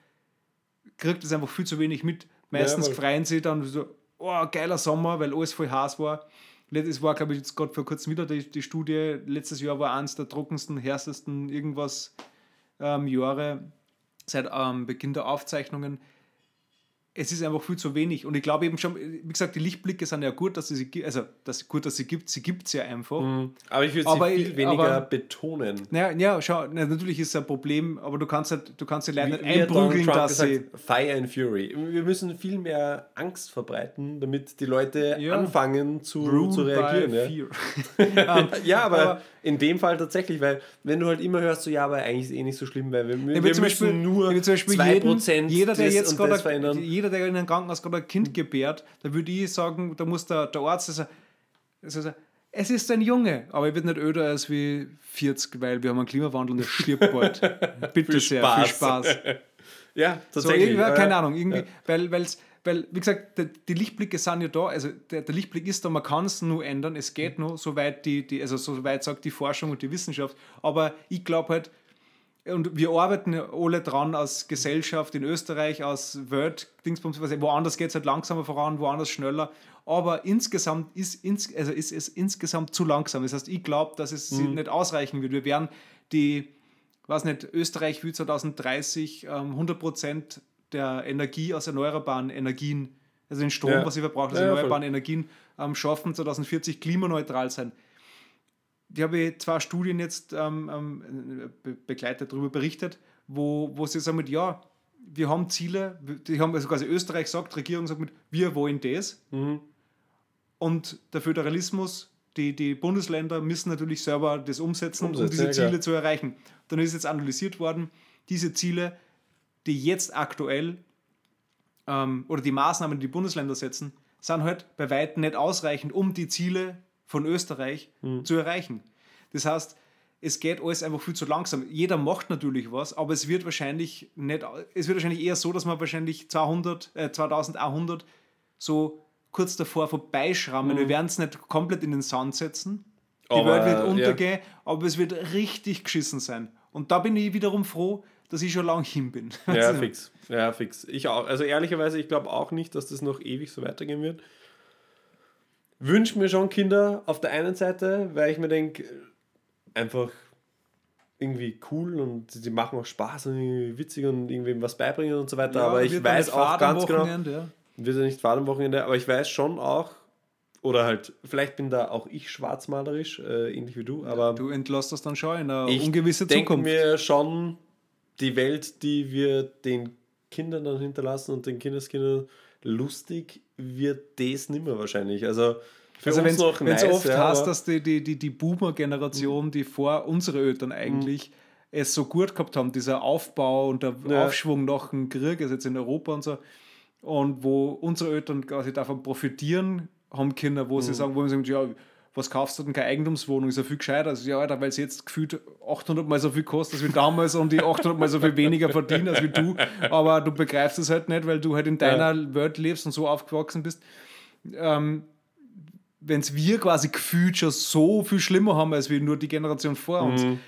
kriegt es einfach viel zu wenig mit. Meistens ja, freuen sie dann so, oh, geiler Sommer, weil alles voll heiß war. Es war, glaube ich, jetzt gerade vor kurzem wieder die, die Studie. Letztes Jahr war eines der trockensten, härtesten irgendwas ähm, Jahre seit ähm, Beginn der Aufzeichnungen es ist einfach viel zu wenig. Und ich glaube eben schon, wie gesagt, die Lichtblicke sind ja gut, dass sie also das gut, dass sie gibt, sie gibt es ja einfach. Mhm. Aber ich würde sie viel weniger aber, betonen. Ja, ja, schau, natürlich ist es ein Problem, aber du kannst halt, du kannst die Leute nicht einprügeln, dass sie. Fire and Fury. Wir müssen viel mehr Angst verbreiten, damit die Leute ja. anfangen zu, zu reagieren. Ja. um, ja, aber, aber, in dem Fall tatsächlich, weil wenn du halt immer hörst, so ja, aber eigentlich ist es eh nicht so schlimm, weil wir, wir müssen Beispiel, nur 2% jeder, der jetzt gerade verändern. Jeder, der in einem Krankenhaus gerade ein Kind gebärt, da würde ich sagen, da muss der, der Arzt also, also, es ist ein Junge, aber ich bin nicht öder als wie 40, weil wir haben einen Klimawandel und es stirbt bald. Bitte viel sehr, Spaß. viel Spaß. ja, tatsächlich. So, keine Ahnung, irgendwie, ja. weil, weil's, weil, wie gesagt, die, die Lichtblicke sind ja da, also der, der Lichtblick ist da, man kann es nur ändern, es geht nur, soweit die, die, also soweit sagt die Forschung und die Wissenschaft, aber ich glaube halt, und wir arbeiten alle dran als Gesellschaft in Österreich, als Welt, Dingsbums, woanders geht es halt langsamer voran, woanders schneller. Aber insgesamt ist, ins, also ist es insgesamt zu langsam. Das heißt, ich glaube, dass es mhm. nicht ausreichen wird. Wir werden die, weiß nicht, Österreich will 2030 ähm, 100 Prozent der Energie aus erneuerbaren Energien, also den Strom, ja. was sie verbraucht, aus ja, erneuerbaren voll. Energien ähm, schaffen, 2040 klimaneutral sein die habe ich zwei Studien jetzt ähm, ähm, begleitet darüber berichtet, wo, wo sie sagen mit, ja, wir haben Ziele, die haben also quasi Österreich sagt, Regierung sagt mit, wir wollen das. Mhm. Und der Föderalismus, die, die Bundesländer müssen natürlich selber das umsetzen, Umsetzen, um diese Ziele ja. zu erreichen. Dann ist jetzt analysiert worden, diese Ziele, die jetzt aktuell ähm, oder die Maßnahmen, die die Bundesländer setzen, sind halt bei weitem nicht ausreichend, um die Ziele von Österreich mhm. zu erreichen. Das heißt, es geht alles einfach viel zu langsam. Jeder macht natürlich was, aber es wird wahrscheinlich nicht, es wird wahrscheinlich eher so, dass man wahrscheinlich 200, äh, 2100 so kurz davor vorbeischrammen. Mhm. Wir werden es nicht komplett in den Sand setzen. Die aber, Welt wird untergehen, ja. aber es wird richtig geschissen sein. Und da bin ich wiederum froh, dass ich schon lange hin bin. Ja, fix. Ja, fix. Ich auch. Also ehrlicherweise, ich glaube auch nicht, dass das noch ewig so weitergehen wird wünsche mir schon Kinder auf der einen Seite, weil ich mir denke, einfach irgendwie cool und sie machen auch Spaß und irgendwie witzig und irgendwie was beibringen und so weiter. Ja, aber ich weiß auch ganz genau, ja. wird ja nicht fahren am Wochenende, aber ich weiß schon auch, oder halt, vielleicht bin da auch ich schwarzmalerisch, äh, ähnlich wie du, aber Du entlässt das dann schon in eine ich ungewisse denke Zukunft. mir schon, die Welt, die wir den Kindern dann hinterlassen und den Kindeskindern lustig, wird das nimmer wahrscheinlich. Also für also uns noch wenn es nice, oft ja, heißt, dass die, die, die, die Boomer-Generation, die vor unsere Eltern eigentlich es so gut gehabt haben, dieser Aufbau und der Ja. Aufschwung nach dem Krieg, also jetzt in Europa und so, und wo unsere Eltern quasi davon profitieren haben können, wo sie sagen, wo sie sagen, ja, was kaufst du denn keine Eigentumswohnung, ist ja viel gescheiter. Also, ja, Alter, weil es jetzt gefühlt 800 Mal so viel kostet, als wie damals und die 800 Mal so viel weniger verdienen als wie du. Aber du begreifst es halt nicht, weil du halt in deiner Welt lebst und so aufgewachsen bist. Ähm, wenn es wir quasi gefühlt schon so viel schlimmer haben, als wir nur die Generation vor uns, Mhm.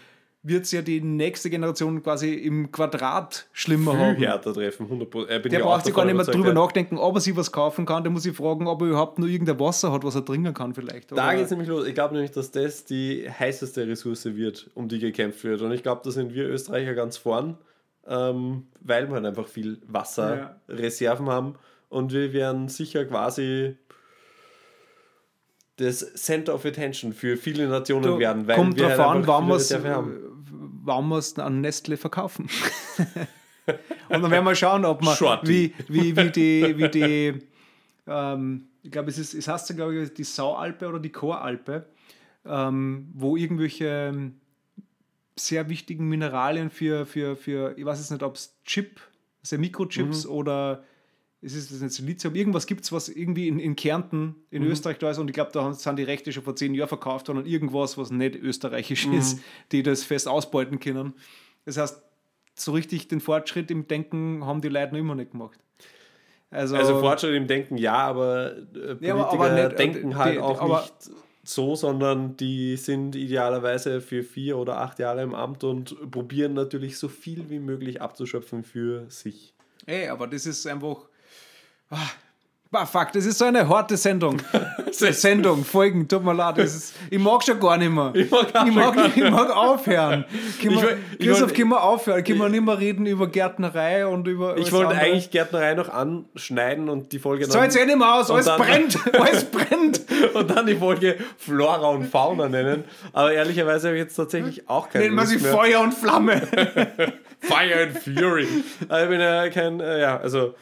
Wird es ja die nächste Generation quasi im Quadrat schlimmer viel haben. härter treffen, 100%. Äh, Der braucht sich gar nicht mehr drüber ja. nachdenken, ob er sich was kaufen kann. Der muss sich fragen, ob er überhaupt nur irgendein Wasser hat, was er trinken kann, vielleicht. Da geht es nämlich los. Ich glaube nämlich, dass das die heißeste Ressource wird, um die gekämpft wird. Und ich glaube, da sind wir Österreicher ganz vorn, ähm, weil wir halt einfach viel Wasserreserven haben. Und wir werden sicher quasi das Center of Attention für viele Nationen Du, werden, weil kommt wir drauf halt an, wann wir es an Nestle verkaufen. Und dann werden wir schauen, ob man, wie, wie, wie die, wie die ähm, ich glaube, es, ist, es heißt ja, glaube ich, die Saualpe oder die Choralpe, ähm, wo irgendwelche ähm, sehr wichtigen Mineralien für, für, für ich weiß jetzt nicht, ob es Chip, also Mikrochips Mhm. oder es ist das nicht Silizium, irgendwas gibt es, was irgendwie in, in Kärnten in Mhm. Österreich da ist und ich glaube, da haben- sind die Rechte schon vor zehn Jahren verkauft worden und irgendwas, was nicht österreichisch Mhm. ist, die das fest ausbeuten können. Das heißt, so richtig den Fortschritt im Denken haben die Leute noch immer nicht gemacht. Also, Also Fortschritt im Denken ja, aber äh, Politiker Ja, aber- aber nicht, äh, denken halt die- auch aber- nicht so, sondern die sind idealerweise für vier oder acht Jahre im Amt und probieren natürlich so viel wie möglich abzuschöpfen für sich. ey, aber das ist einfach. Ah, bah, fuck, das ist so eine harte Sendung. Sendung, Folgen, tut mir leid. Das ist, ich mag schon gar nicht mehr. Ich mag ich mag, nicht ich mag aufhören. Können wir, ich Christoph, können wir aufhören? Können wir nicht mehr reden über Gärtnerei und über. Ich wollte andere? eigentlich Gärtnerei noch anschneiden und die Folge So, jetzt eh nicht mehr aus, alles dann- brennt, alles brennt. und dann die Folge Flora und Fauna nennen. Aber ehrlicherweise habe ich jetzt tatsächlich auch keine Nennen wir sie mehr. Feuer und Flamme. Fire and Fury. Also ich bin ja kein, äh, ja, also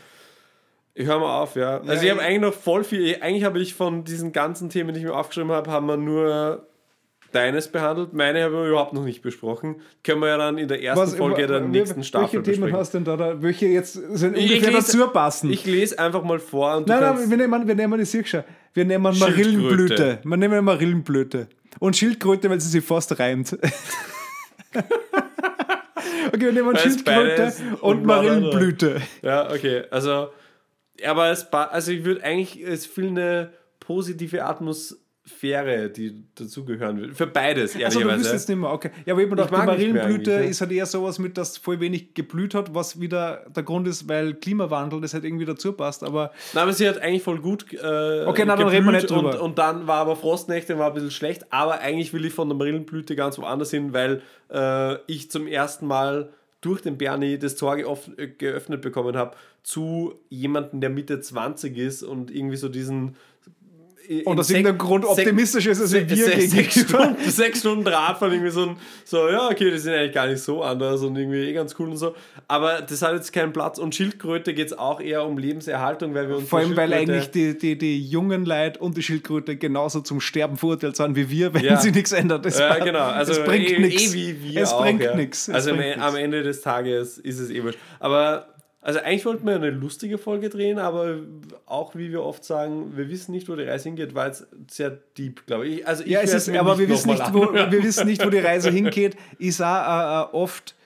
ich höre mal auf, ja. Also ich habe ich- eigentlich noch voll viel, eigentlich habe ich von diesen ganzen Themen, die ich mir aufgeschrieben habe, haben wir nur deines behandelt. Meine haben wir überhaupt noch nicht besprochen. Können wir ja dann in der ersten Folge der nächsten Staffel Welche Themen besprechen. hast du denn da, da? Welche jetzt sind Ich- ungefähr lese- dazu passen? Ich lese einfach mal vor und nein, nein, wir nehmen, wir nehmen die Sicher. Wir nehmen. Marillenblüte. Wir nehmen Marillenblüte. Und Schildkröte, weil sie sich fast reimt. okay, wir nehmen Schildkröte und Marillenblüte. Ja, okay. Also, aber es, also ich würde eigentlich, es viel eine positive Atmosphäre, die dazugehören würde. Für beides, Also du ehrlicherweise. jetzt nicht mehr, okay. Ja, aber ich hab mir gedacht, die Marillenblüte ist halt eher sowas mit, dass voll wenig geblüht hat, was wieder der Grund ist, weil Klimawandel das halt irgendwie dazu passt. Aber Nein, aber sie hat eigentlich voll gut äh, Okay, na, dann reden wir nicht drüber. Und, und dann war aber Frostnächte, war ein bisschen schlecht. Aber eigentlich will ich von der Marillenblüte ganz woanders hin, weil äh, ich zum ersten Mal durch den Bernie das Tor geöffnet bekommen habe zu jemandem, der Mitte 20 ist und irgendwie so diesen und aus irgendeinem Grund optimistisch ist, als wir se- sechs, gegenüber. Stunden, sechs Stunden Radfahren, irgendwie so ein, so, ja, okay, die sind eigentlich gar nicht so anders und irgendwie eh ganz cool und so. Aber das hat jetzt keinen Platz. Und Schildkröte geht es auch eher um Lebenserhaltung, weil wir uns Vor von allem, weil eigentlich die, die, die jungen Leute und die Schildkröte genauso zum Sterben verurteilt sind wie wir, wenn Ja. sich nichts ändert. Das Ja, genau. Also es bringt eh, nichts. Eh wie wir es auch, bringt ja. nichts. Also am, am Ende des Tages ist es eh wurscht. Aber also eigentlich wollten wir eine lustige Folge drehen, aber auch wie wir oft sagen, wir wissen nicht, wo die Reise hingeht, war jetzt sehr deep, glaube ich. Also ich Ja, es ist, aber wir wissen, nicht, wo, wir wissen nicht, wo die Reise hingeht. Ist auch äh, äh, oft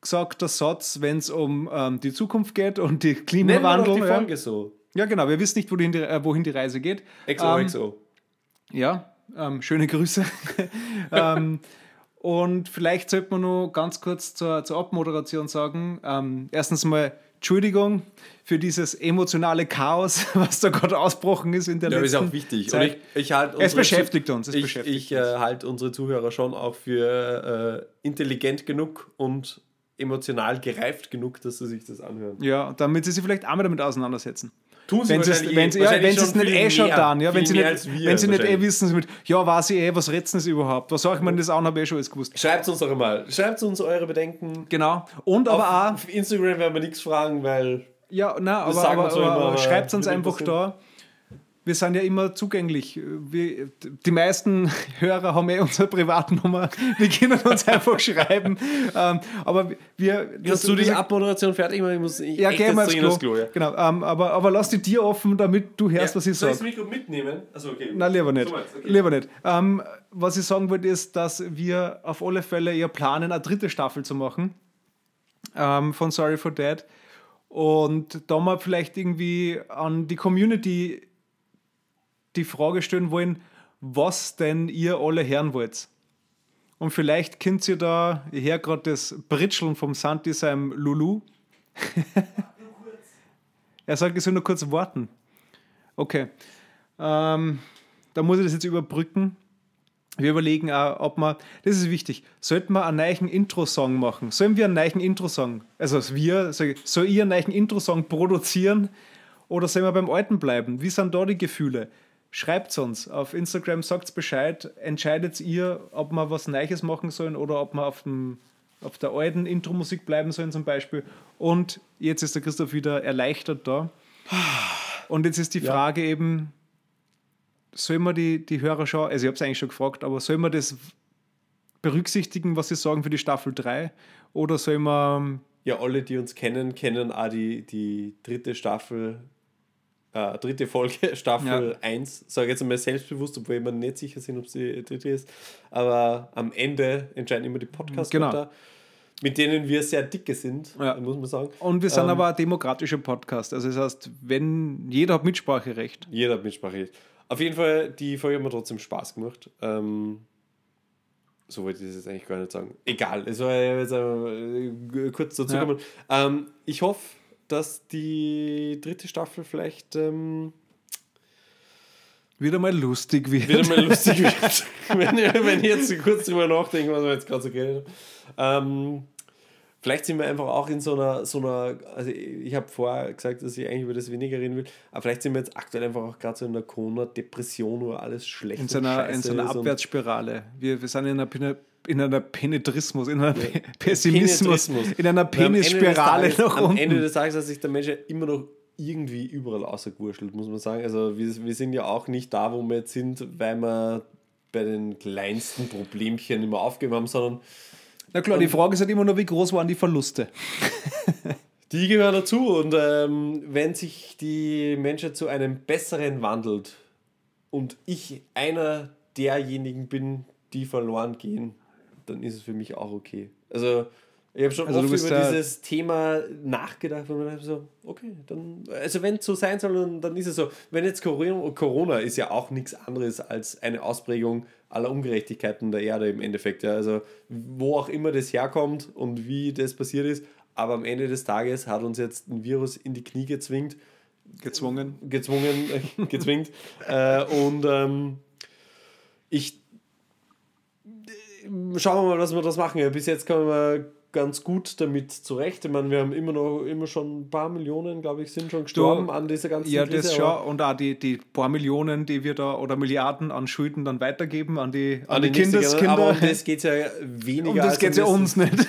gesagter Satz, wenn es um ähm, die Zukunft geht und die Nennen wir Klimawandel. die ja. Folge so. ja, genau. Wir wissen nicht, wohin die, äh, wohin die Reise geht. Ähm, XOXO. Ja, ähm, schöne Grüße. ähm, und vielleicht sollte man nur ganz kurz zur, zur Abmoderation sagen. Ähm, erstens mal Entschuldigung für dieses emotionale Chaos, was da gerade ausbrochen ist in der Ja, aber ist letzten auch wichtig. Und Zeit. ich, ich halt es beschäftigt uns. Es ich, beschäftigt ich äh, halte unsere Zuhörer schon auch für äh, intelligent genug und emotional gereift genug, dass sie sich das anhören. Ja, damit sie sich vielleicht einmal damit auseinandersetzen. Tun sie wenn sie es wahrscheinlich wenn eh. sie, ja, Wahrscheinlich wenn sie es nicht eh schon dann, ja, wenn sie nicht, wenn sie nicht eh wissen, mit, ja, weiß ich eh, was retzen sie überhaupt? Was sag ich mir das an, habe ich eh schon alles gewusst. Schreibt uns doch mal. Schreibt uns eure Bedenken. Genau. Und aber auch, Auf Instagram werden wir nichts fragen, weil ja, nein, aber, aber, uns so aber, aber schreibt uns einfach da. Wir sind ja immer zugänglich. Wir, die meisten Hörer haben eh unsere Privatnummer. Wir können uns einfach schreiben. Ähm, aber wir. Kannst du die Abmoderation fertig machen? Ich muss ich Ja, echt geh jetzt mal ins Klo. aufs ja. Genau, ähm, aber, aber lass die Tür offen, damit du hörst, was ich Soll sage. ich das Mikro mitnehmen? Also okay. Nein, lieber nicht. So okay. Lieber nicht. Ähm, was ich sagen wollte, ist, dass wir auf alle Fälle ja planen, eine dritte Staffel zu machen ähm, von Sorry for Dead. Und da mal vielleicht irgendwie an die Community die Frage stellen wollen, was denn ihr alle hören wollt. Und vielleicht könnt ihr da, ich höre gerade das Britscheln vom Santi seinem Lulu. er sagt, ich soll nur kurz warten. Okay. Ähm, da muss ich das jetzt überbrücken. Wir überlegen auch, ob man, das ist wichtig, sollten wir einen neuen Intro-Song machen? Sollen wir einen neuen Intro-Song, also wir, ich, soll ihr einen neuen Intro-Song produzieren oder sollen wir beim alten bleiben? Wie sind da die Gefühle? Schreibt uns auf Instagram, sagt Bescheid, entscheidet ihr, ob wir was Neues machen sollen oder ob wir auf, dem, auf der alten Intro-Musik bleiben sollen zum Beispiel. Und jetzt ist der Christoph wieder erleichtert da. Und jetzt ist die Frage eben, soll man die, die Hörer schon, also ich habe es eigentlich schon gefragt, aber soll man das berücksichtigen, was sie sagen für die Staffel 3? Oder soll man, Ja, alle, die uns kennen, kennen auch die, die dritte Staffel, äh, dritte Folge, Staffel Ja. 1. Sage jetzt einmal selbstbewusst, obwohl wir nicht sicher sind, ob es die dritte ist. Aber am Ende entscheiden immer die podcast Genau. mit denen wir sehr dicke sind, Ja. muss man sagen. und wir sind Ähm, aber ein demokratischer Podcast, also das heißt, wenn, jeder hat Mitspracherecht. Jeder hat Mitsprache. Auf jeden Fall, die Folge hat mir trotzdem Spaß gemacht. Ähm, so wollte ich das jetzt eigentlich gar nicht sagen. Egal, es war jetzt äh, kurz dazu Ja. kommen. Ähm, ich hoffe, dass die dritte Staffel vielleicht ähm, Wieder mal lustig wird. wieder mal lustig wird. wenn, ich- wenn ich jetzt kurz drüber nachdenke, was wir jetzt gerade so geredet haben. Ähm, vielleicht sind wir einfach auch in so einer, so einer also ich habe vorher gesagt, dass ich eigentlich über das weniger reden will, aber vielleicht sind wir jetzt aktuell einfach auch gerade so in einer Corona-Depression, wo alles schlecht in so einer, in so einer Abwärtsspirale. Wir, wir sind in einer, in einer Penetrismus, in einer Pe- Pessimismus, in einer am Penisspirale nach Am unten. Ende des Tages hat sich der Mensch ja immer noch irgendwie überall außergewurschtelt, muss man sagen. Also wir, wir sind ja auch nicht da, wo wir jetzt sind, weil wir bei den kleinsten Problemchen immer aufgegeben haben, sondern Na klar, die Frage ist halt immer nur, wie groß waren die Verluste? die gehören dazu. Und ähm, wenn sich die Menschheit zu einem besseren wandelt und ich einer derjenigen bin, die verloren gehen, dann ist es für mich auch okay. Also ich habe schon Also oft über dieses Thema nachgedacht und dachte so, okay, dann, also wenn es so sein soll, dann, dann ist es so. Wenn jetzt Corona, Corona ist ja auch nichts anderes als eine Ausprägung aller Ungerechtigkeiten der Erde im Endeffekt. Ja. Also wo auch immer das herkommt und wie das passiert ist, aber am Ende des Tages hat uns jetzt ein Virus in die Knie gezwingt, Gezwungen. gezwungen, äh, gezwingt. äh, und ähm, ich schauen wir mal, was wir das machen. Ja, bis jetzt kommen wir ganz gut damit zurecht. Ich meine, wir haben immer noch immer schon ein paar Millionen, glaube ich, sind schon gestorben an dieser ganzen Ja, Krise. das schon. Und auch die, die paar Millionen, die wir da oder Milliarden an Schulden dann weitergeben an die, an An die, die. Kindeskinder. Aber um das geht ja weniger um das geht es ja uns nicht.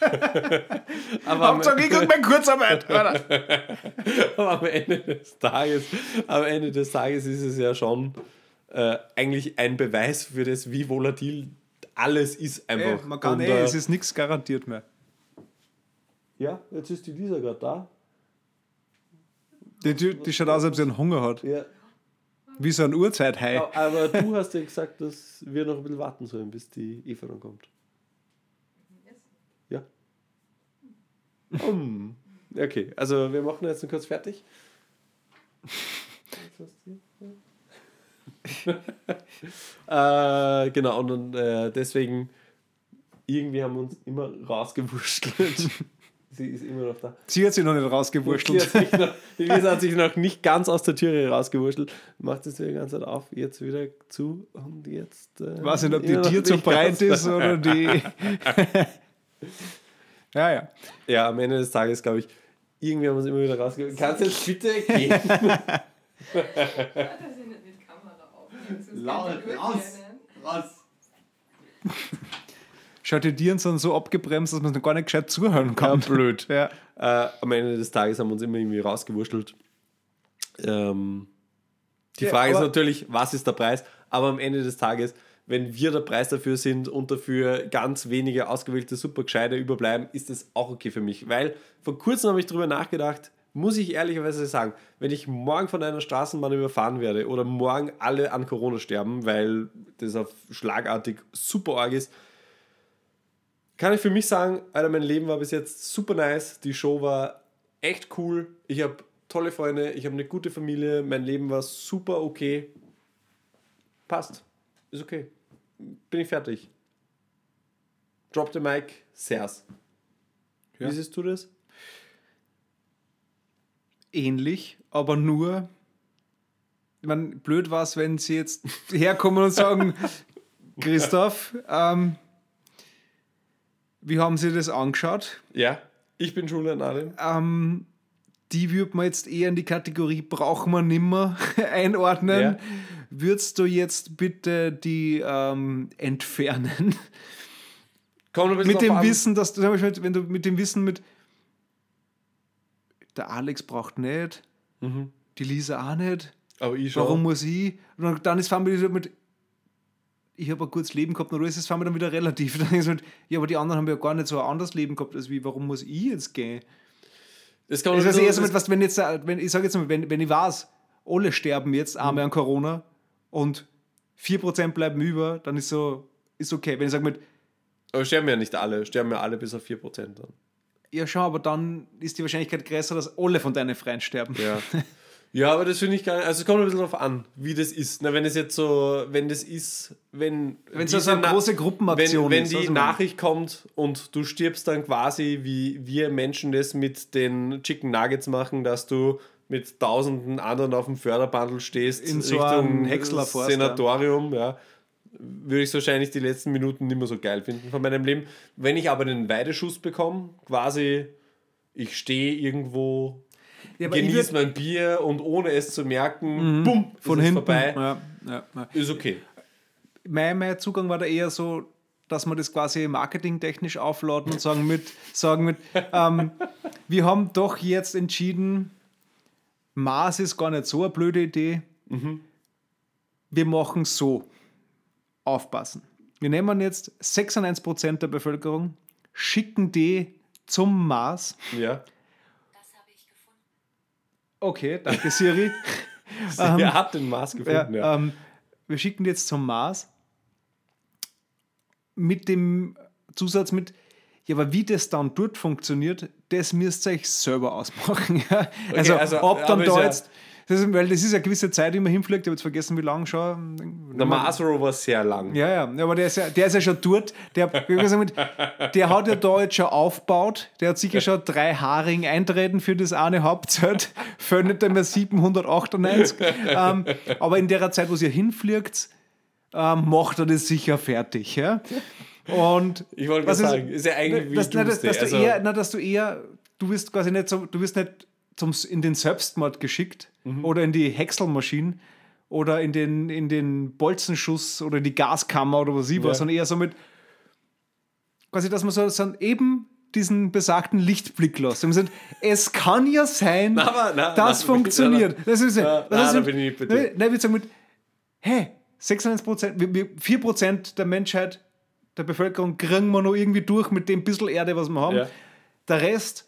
Aber am, Hauptsache, ich krieg meine Kurzarbeit. Aber am Ende des Tages, am Ende des Tages ist es ja schon äh, eigentlich ein Beweis für das, wie volatil alles ist Ey, einfach. man kann Und, eh, äh, es ist nichts garantiert mehr. Ja, jetzt ist die Lisa gerade da. Die, die, die schaut aus, als ob sie einen Hunger hat. Ja. Wie so ein Urzeithai. Aber du hast ja gesagt, dass wir noch ein bisschen warten sollen, bis die Eva dann kommt. Ja. Um. Okay, also wir machen jetzt noch kurz fertig. äh, genau, und äh, deswegen, irgendwie haben wir uns immer rausgewurschtelt. Sie ist immer noch da. Sie hat sich noch nicht rausgewurschtelt. hat sich noch, Lisa hat sich noch nicht ganz aus der Türe rausgewurschtelt. Macht es die ganze Zeit auf, jetzt wieder zu und jetzt. Äh, weiß nicht, ob die Tür zu breit ist oder die. ja, ja. Ja, am Ende des Tages, glaube ich, Irgendwie haben wir es immer wieder rausgegeben. Kannst du jetzt bitte gehen? dass ich nicht mit Kamera aufnehme. sonst Laut, raus. durchrennen. Raus. Schaut die Tieren sind so abgebremst, dass man noch gar nicht gescheit zuhören kann. blöd. Ja. Äh, am Ende des Tages haben wir uns immer irgendwie rausgewurschtelt. Ähm, die Ja, Frage ist natürlich, was ist der Preis? Aber am Ende des Tages, wenn wir der Preis dafür sind und dafür ganz wenige ausgewählte Supergescheide überbleiben, ist das auch okay für mich. Weil vor kurzem habe ich darüber nachgedacht, muss ich ehrlicherweise sagen, wenn ich morgen von einer Straßenbahn überfahren werde oder morgen alle an Corona sterben, weil das auf schlagartig super arg ist, kann ich für mich sagen, Alter, mein Leben war bis jetzt super nice. Die Show war echt cool. Ich habe tolle Freunde, ich habe eine gute Familie, mein Leben war super okay. Passt. Ist okay. Bin ich fertig. Drop the mic, Sers. Ja. Wie siehst du das? Ähnlich, aber nur. Ich meine, blöd war es, wenn sie jetzt herkommen und sagen: Christoph, ähm, wie haben Sie das angeschaut? Ja, ich bin Julian Adem. Ähm, die würde man jetzt eher in die Kategorie brauchen wir nimmer einordnen. Ja. Würdest du jetzt bitte die ähm, entfernen? Bisschen mit dem an. Wissen, dass du, wenn du mit dem Wissen mit der Alex braucht nicht, Mhm. die Lisa auch nicht, Aber ich schon. warum muss ich? Und dann- ist wir wieder mit, ich habe ein gutes Leben gehabt, und alles ist fahren wir dann wieder relativ. Dann ist mit, ja, aber die anderen haben ja gar nicht so ein anderes Leben gehabt, als wie, warum muss ich jetzt gehen? Das kann man bisschen- eher so mit, was, wenn jetzt, wenn, ich sage jetzt mal, wenn, wenn ich weiß, alle sterben jetzt Mhm. einmal an Corona und 4% bleiben über, dann ist so, ist okay. Wenn ich sage mit, aber sterben ja nicht alle, sterben ja alle bis auf 4% dann. Ja schau, aber dann ist die Wahrscheinlichkeit größer, dass alle von deinen Freien sterben. Ja. Ja, aber das finde ich gar nicht. Also es kommt ein bisschen darauf an, wie das ist. Na, wenn es jetzt so, wenn das ist, wenn. Wenn es so diese eine Na- große Gruppenaktion wenn, wenn ist. die also ich meine, Nachricht kommt und du stirbst dann quasi, wie wir Menschen das mit den Chicken Nuggets machen, dass du mit tausenden anderen auf dem Förderbandel stehst In so einem Häcksler Senatorium, ja. Würde ich es wahrscheinlich die letzten Minuten nicht mehr so geil finden von meinem Leben. Wenn ich aber den Weideschuss bekomme, quasi, ich stehe irgendwo ja, aber ich genieß würd- mein Bier und ohne es zu merken, bumm, von ist es hinten. vorbei. Ja, ja, ja. Ist okay. Mein, mein Zugang war da eher so, dass wir das quasi marketingtechnisch aufladen und sagen mit, sagen mit ähm, wir haben doch jetzt entschieden, Mars ist gar nicht so eine blöde Idee. Wir machen so. Aufpassen. Wir nehmen jetzt 96% der Bevölkerung, schicken die zum Mars. Ja. Das habe ich gefunden. Okay, danke Siri. er hat den Mars Ja, gefunden, ja. Ähm, wir schicken die jetzt zum Mars mit dem Zusatz mit, ja, aber wie das dann dort funktioniert, das müsst ihr euch selber ausmachen. Ja? also, also, ob dann da ja- jetzt, das ist, weil das ist eine gewisse Zeit, die man hinfliegt, ich habe jetzt vergessen, wie lange schon. Der Mars Rover ist sehr lang. Ja, ja, ja, aber der ist ja, der ist ja schon dort. Der, der hat ja da jetzt schon aufgebaut. Der hat sicher schon drei Haring eintreten für das eine Hauptzelt. Für nicht einmal 798. ähm, aber in der Zeit, wo ihr hinfliegt, ähm, macht er das sicher fertig. Ja? Und Ich wollte was gerade sagen, ist ja eigentlich wie dass, na, dass, dass, du Also- eher, na, dass du eher, du wirst quasi nicht so, du wirst nicht zum, in den Selbstmord geschickt Mhm. oder in die Häckselmaschine oder in den, in den Bolzenschuss oder in die Gaskammer oder was ich Ja. was, sondern eher so mit, quasi, dass man so, so eben diesen besagten Lichtblick lässt. Und man sagt, es kann ja sein, Na, aber- na, das na, funktioniert. na, das ist ja, na, das na, ist mit- bin ich dir. Nein, nein, wir sagen mit, hey, 96 Prozent, 4 Prozent der Menschheit, der Bevölkerung kriegen wir noch irgendwie durch mit dem bisschen Erde, was wir haben. Ja. Der Rest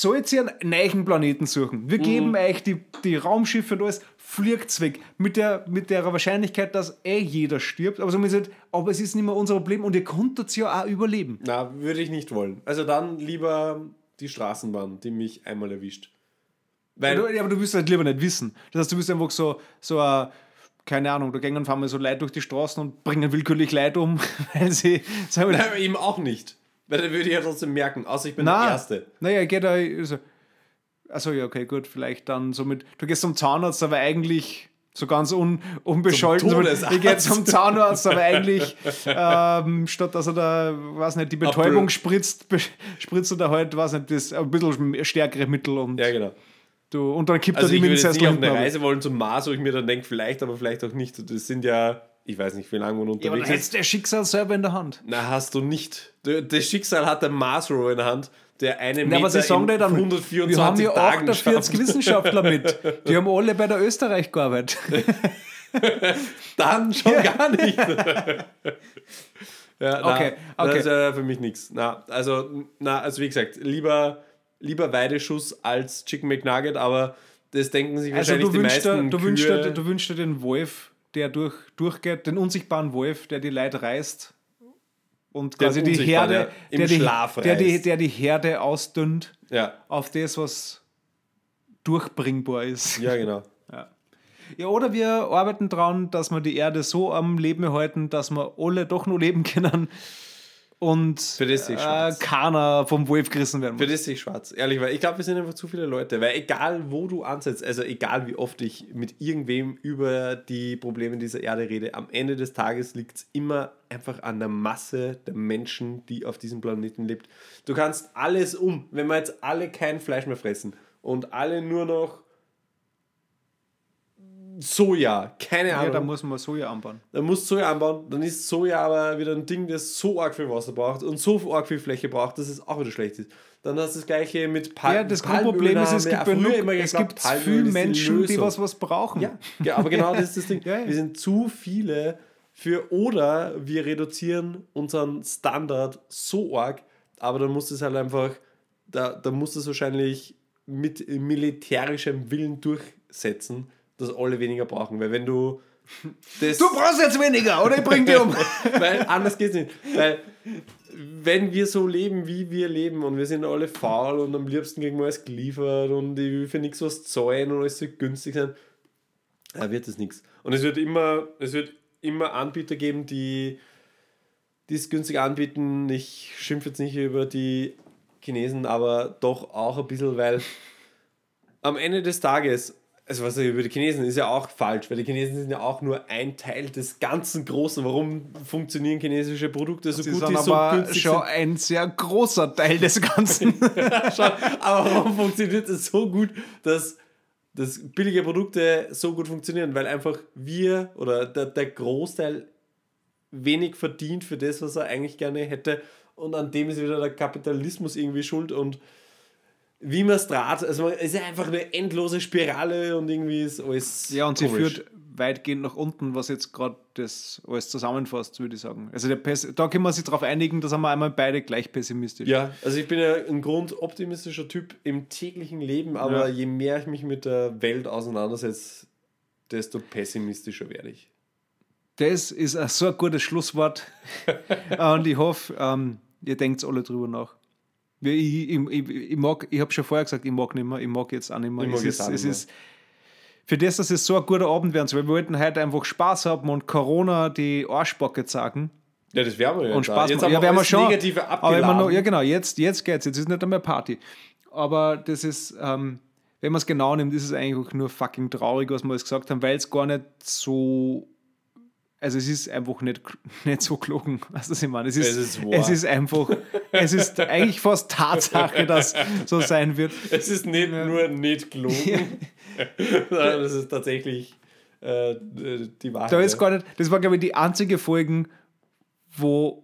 sollt ihr einen neuen Planeten suchen. Mhm. Wir geben euch die, die Raumschiffe und alles, fliegt's weg. Mit der, mit der Wahrscheinlichkeit, dass eh jeder stirbt. Aber, so man sagt, aber es ist nicht mehr unser Problem und ihr konntet ja auch überleben. Na, würde ich nicht wollen. Also dann lieber die Straßenbahn, die mich einmal erwischt. Weil, Du, ja, aber du willst halt lieber nicht wissen. Das heißt, du bist einfach so, so ein, keine Ahnung, da gehen und fahren mal so Leute durch die Straßen und bringen willkürlich Leute um, weil sie sagen, wir, Nein, eben auch nicht. Weil dann würde ich ja trotzdem merken, außer ich bin na, der Erste. Naja, geht da, also, achso, ja, okay, gut, vielleicht dann so mit, du gehst zum Zahnarzt, aber eigentlich So ganz un, unbescholten. Todesarzt. ich gehe zum Zahnarzt, aber eigentlich, ähm, statt dass er da, weiß nicht, die Betäubung Apfel. spritzt, be- spritzt er da halt, weiß nicht, das ein bisschen stärkere Mittel und, Ja, genau. du, und dann kippt Also er ich die würde jetzt nicht auf eine. Reise wollen zum Mars, wo ich mir dann denke, vielleicht, aber vielleicht auch nicht. Das sind ja, ich weiß nicht, wie lange man Ja, aber dann unterwegs hättest ist. du der Schicksal selber in der Hand. Na, hast du nicht. Das Schicksal hat der Rover in der Hand, der eine Meter aber sie sagen in dann, 124 wir haben ja Tagen 48 schafft. Wissenschaftler mit. Die haben alle bei der Österreich gearbeitet. Dann schon gar nicht. ja, na, Okay, Das okay. ist ja für mich nichts. Na, also, na, also wie gesagt, lieber, lieber Weideschuss als Chicken McNugget, aber das denken sich Also wahrscheinlich du die meisten du, Kühe. wünschst dir, du wünschst dir den Wolf, der durch, durchgeht, den unsichtbaren Wolf, der die Leute reißt und Den quasi die Herde, ja, im der, die, Schlaf der, die, der die Herde ausdünnt ja, auf das, was durchbringbar ist. ja, genau. Ja, oder wir arbeiten daran, dass wir die Erde so am Leben erhalten, dass wir alle doch noch leben können und Für das sehe ich äh, schwarz. keiner vom Wolf gerissen werden Für muss. das sehe ich schwarz. Ehrlich, weil ich glaube, wir sind einfach zu viele Leute. Weil egal, wo du ansetzt, also egal, wie oft ich mit irgendwem über die Probleme dieser Erde rede, am Ende des Tages liegt es immer einfach an der Masse der Menschen, die auf diesem Planeten lebt. Du kannst alles um, wenn wir jetzt alle kein Fleisch mehr fressen und alle nur noch Soja, keine Ja, Ahnung. da muss man Soja anbauen. Dann musst du Soja anbauen, dann ist Soja aber wieder ein Ding, das so arg viel Wasser braucht und so arg viel Fläche braucht, dass es auch wieder schlecht ist. Dann hast du das gleiche mit Pal Ja, das Palmöl, Grundproblem ist, es gibt, genug, immer es geglaubt, gibt Palmöl viele die Menschen, die Lösung. was, was brauchen. Ja, ja, aber genau das ist das Ding. Ja, ja. Wir sind zu viele für oder wir reduzieren unseren Standard so arg, aber dann muss es halt einfach, da, da muss es wahrscheinlich mit militärischem Willen durchsetzen, dass alle weniger brauchen. Weil wenn du das Du brauchst jetzt weniger, oder ich bring dich um. weil anders geht's nicht. Weil wenn wir so leben, wie wir leben und wir sind alle faul und am liebsten kriegen wir alles geliefert und ich will für nichts was zahlen und alles so günstig sein, da wird es nichts. Und es wird immer, es wird immer Anbieter geben, die die es günstig anbieten. Ich schimpfe jetzt nicht über die Chinesen, aber doch auch ein bisschen, weil am Ende des Tages, also was über die Chinesen ist ja auch falsch, weil die Chinesen sind ja auch nur ein Teil des ganzen Großen. Warum funktionieren chinesische Produkte so Sie gut, sind die so aber günstig schon sind? ein sehr großer Teil des Ganzen. Schon, aber warum funktioniert es so gut, dass, dass billige Produkte so gut funktionieren? Weil einfach wir oder der, der Großteil wenig verdient für das, was er eigentlich gerne hätte. Und an dem ist wieder der Kapitalismus irgendwie schuld. Und wie man es draht, also es ist einfach eine endlose Spirale und irgendwie ist alles. ja, und sie komisch. führt weitgehend nach unten, was jetzt gerade das alles zusammenfasst, würde ich sagen. Also der Pess da können wir sich darauf einigen, da sind wir einmal beide gleich pessimistisch. Ja, also ich bin ja ein grundoptimistischer Typ im täglichen Leben, aber Ja. je mehr ich mich mit der Welt auseinandersetze, desto pessimistischer werde ich. Das ist ein so ein gutes Schlusswort. und ich hoffe, ähm, ihr denkt alle drüber nach. Ich, ich, ich, ich, mag, ich habe schon vorher gesagt, ich mag nicht mehr, ich mag jetzt auch nicht mehr. Ich mag es jetzt ist, auch nicht es mehr. ist für das, dass es so ein guter Abend werden soll. Wir wollten heute einfach Spaß haben und Corona die Arschbacke sagen. Ja, das werden wir ja. und da. Spaß Jetzt haben Ja, wir wir schon. Negative aber wenn man noch, abgeladen. ja, genau, jetzt, jetzt geht's. Jetzt ist nicht einmal Party. Aber das ist, ähm, wenn man es genau nimmt, ist es eigentlich nur fucking traurig, was wir alles gesagt haben, weil es gar nicht so. Also es ist einfach nicht, nicht so gelogen, was das ich meine. Es ist, Es ist es ist einfach, es ist eigentlich fast Tatsache, dass so sein wird. Es ist nicht nur nicht gelogen, sondern es ist tatsächlich äh, die Wahrheit. Da ist ja. gar nicht, das war, glaube ich, die einzige Folge, wo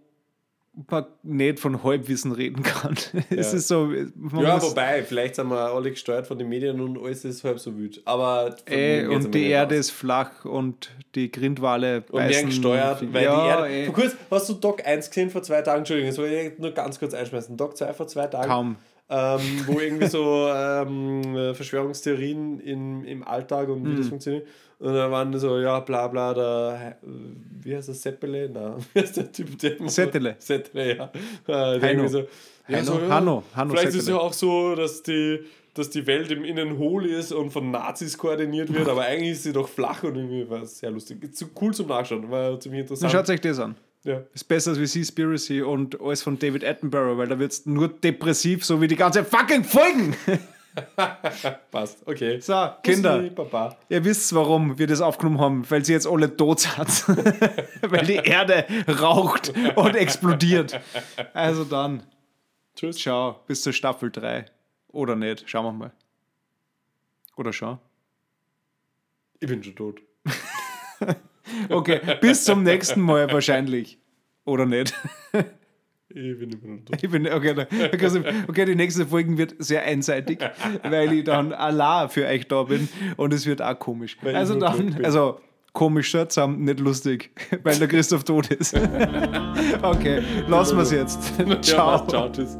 man nicht von Halbwissen reden kann. Es Ja. ist so. Ja, wobei, vielleicht sind wir alle gesteuert von den Medien und alles ist halb so wütend. Aber geht's und die Erde aus. ist flach und die Grindwale und werden gesteuert, weil ja, die Erde. ey, Vor kurz, hast du Doc 1 gesehen vor zwei Tagen? Entschuldigung, das wollte ich nur ganz kurz einschmeißen. Doc 2 vor zwei Tagen. kaum. Ähm, wo irgendwie so ähm, äh, Verschwörungstheorien in, im Alltag und wie Mhm. das funktioniert. Und da waren so, ja, bla bla, äh, wie heißt das, Seppele? Na, wie heißt der Typ, der Settele. Settele, ja. Äh, Heino. so, ja, Heino, so, ja, Hanno, Hanno Vielleicht ist es Settele. ja auch so, dass die, dass die Welt im Innen hohl ist und von Nazis koordiniert wird, aber eigentlich ist sie doch flach und irgendwie war es sehr lustig. Zu cool zum Nachschauen, war ziemlich Dann interessant. schaut euch das an. Ja. Ist besser als wie Seaspiracy und alles von David Attenborough, weil da wird es nur depressiv, so wie die ganze fucking Folgen. Passt, okay. So, Kinder. Bussi, Papa. Ihr wisst, warum wir das aufgenommen haben, weil sie jetzt alle tot sind. weil die Erde raucht und explodiert. Also dann, Tschüss. ciao, bis zur Staffel 3. Oder nicht, schauen wir mal. Oder schon. Ich bin schon tot. Okay, bis zum nächsten Mal wahrscheinlich. Oder nicht. Ich bin immer noch tot. Ich bin, okay, okay, die nächste Folge wird sehr einseitig, weil ich dann allein für euch da bin und es wird auch komisch. Weil also dann, also komisch zusammen, nicht lustig, weil der Christoph tot ist. Okay, lassen wir es jetzt. Ja, Ciao. passt, ciao, tschüss.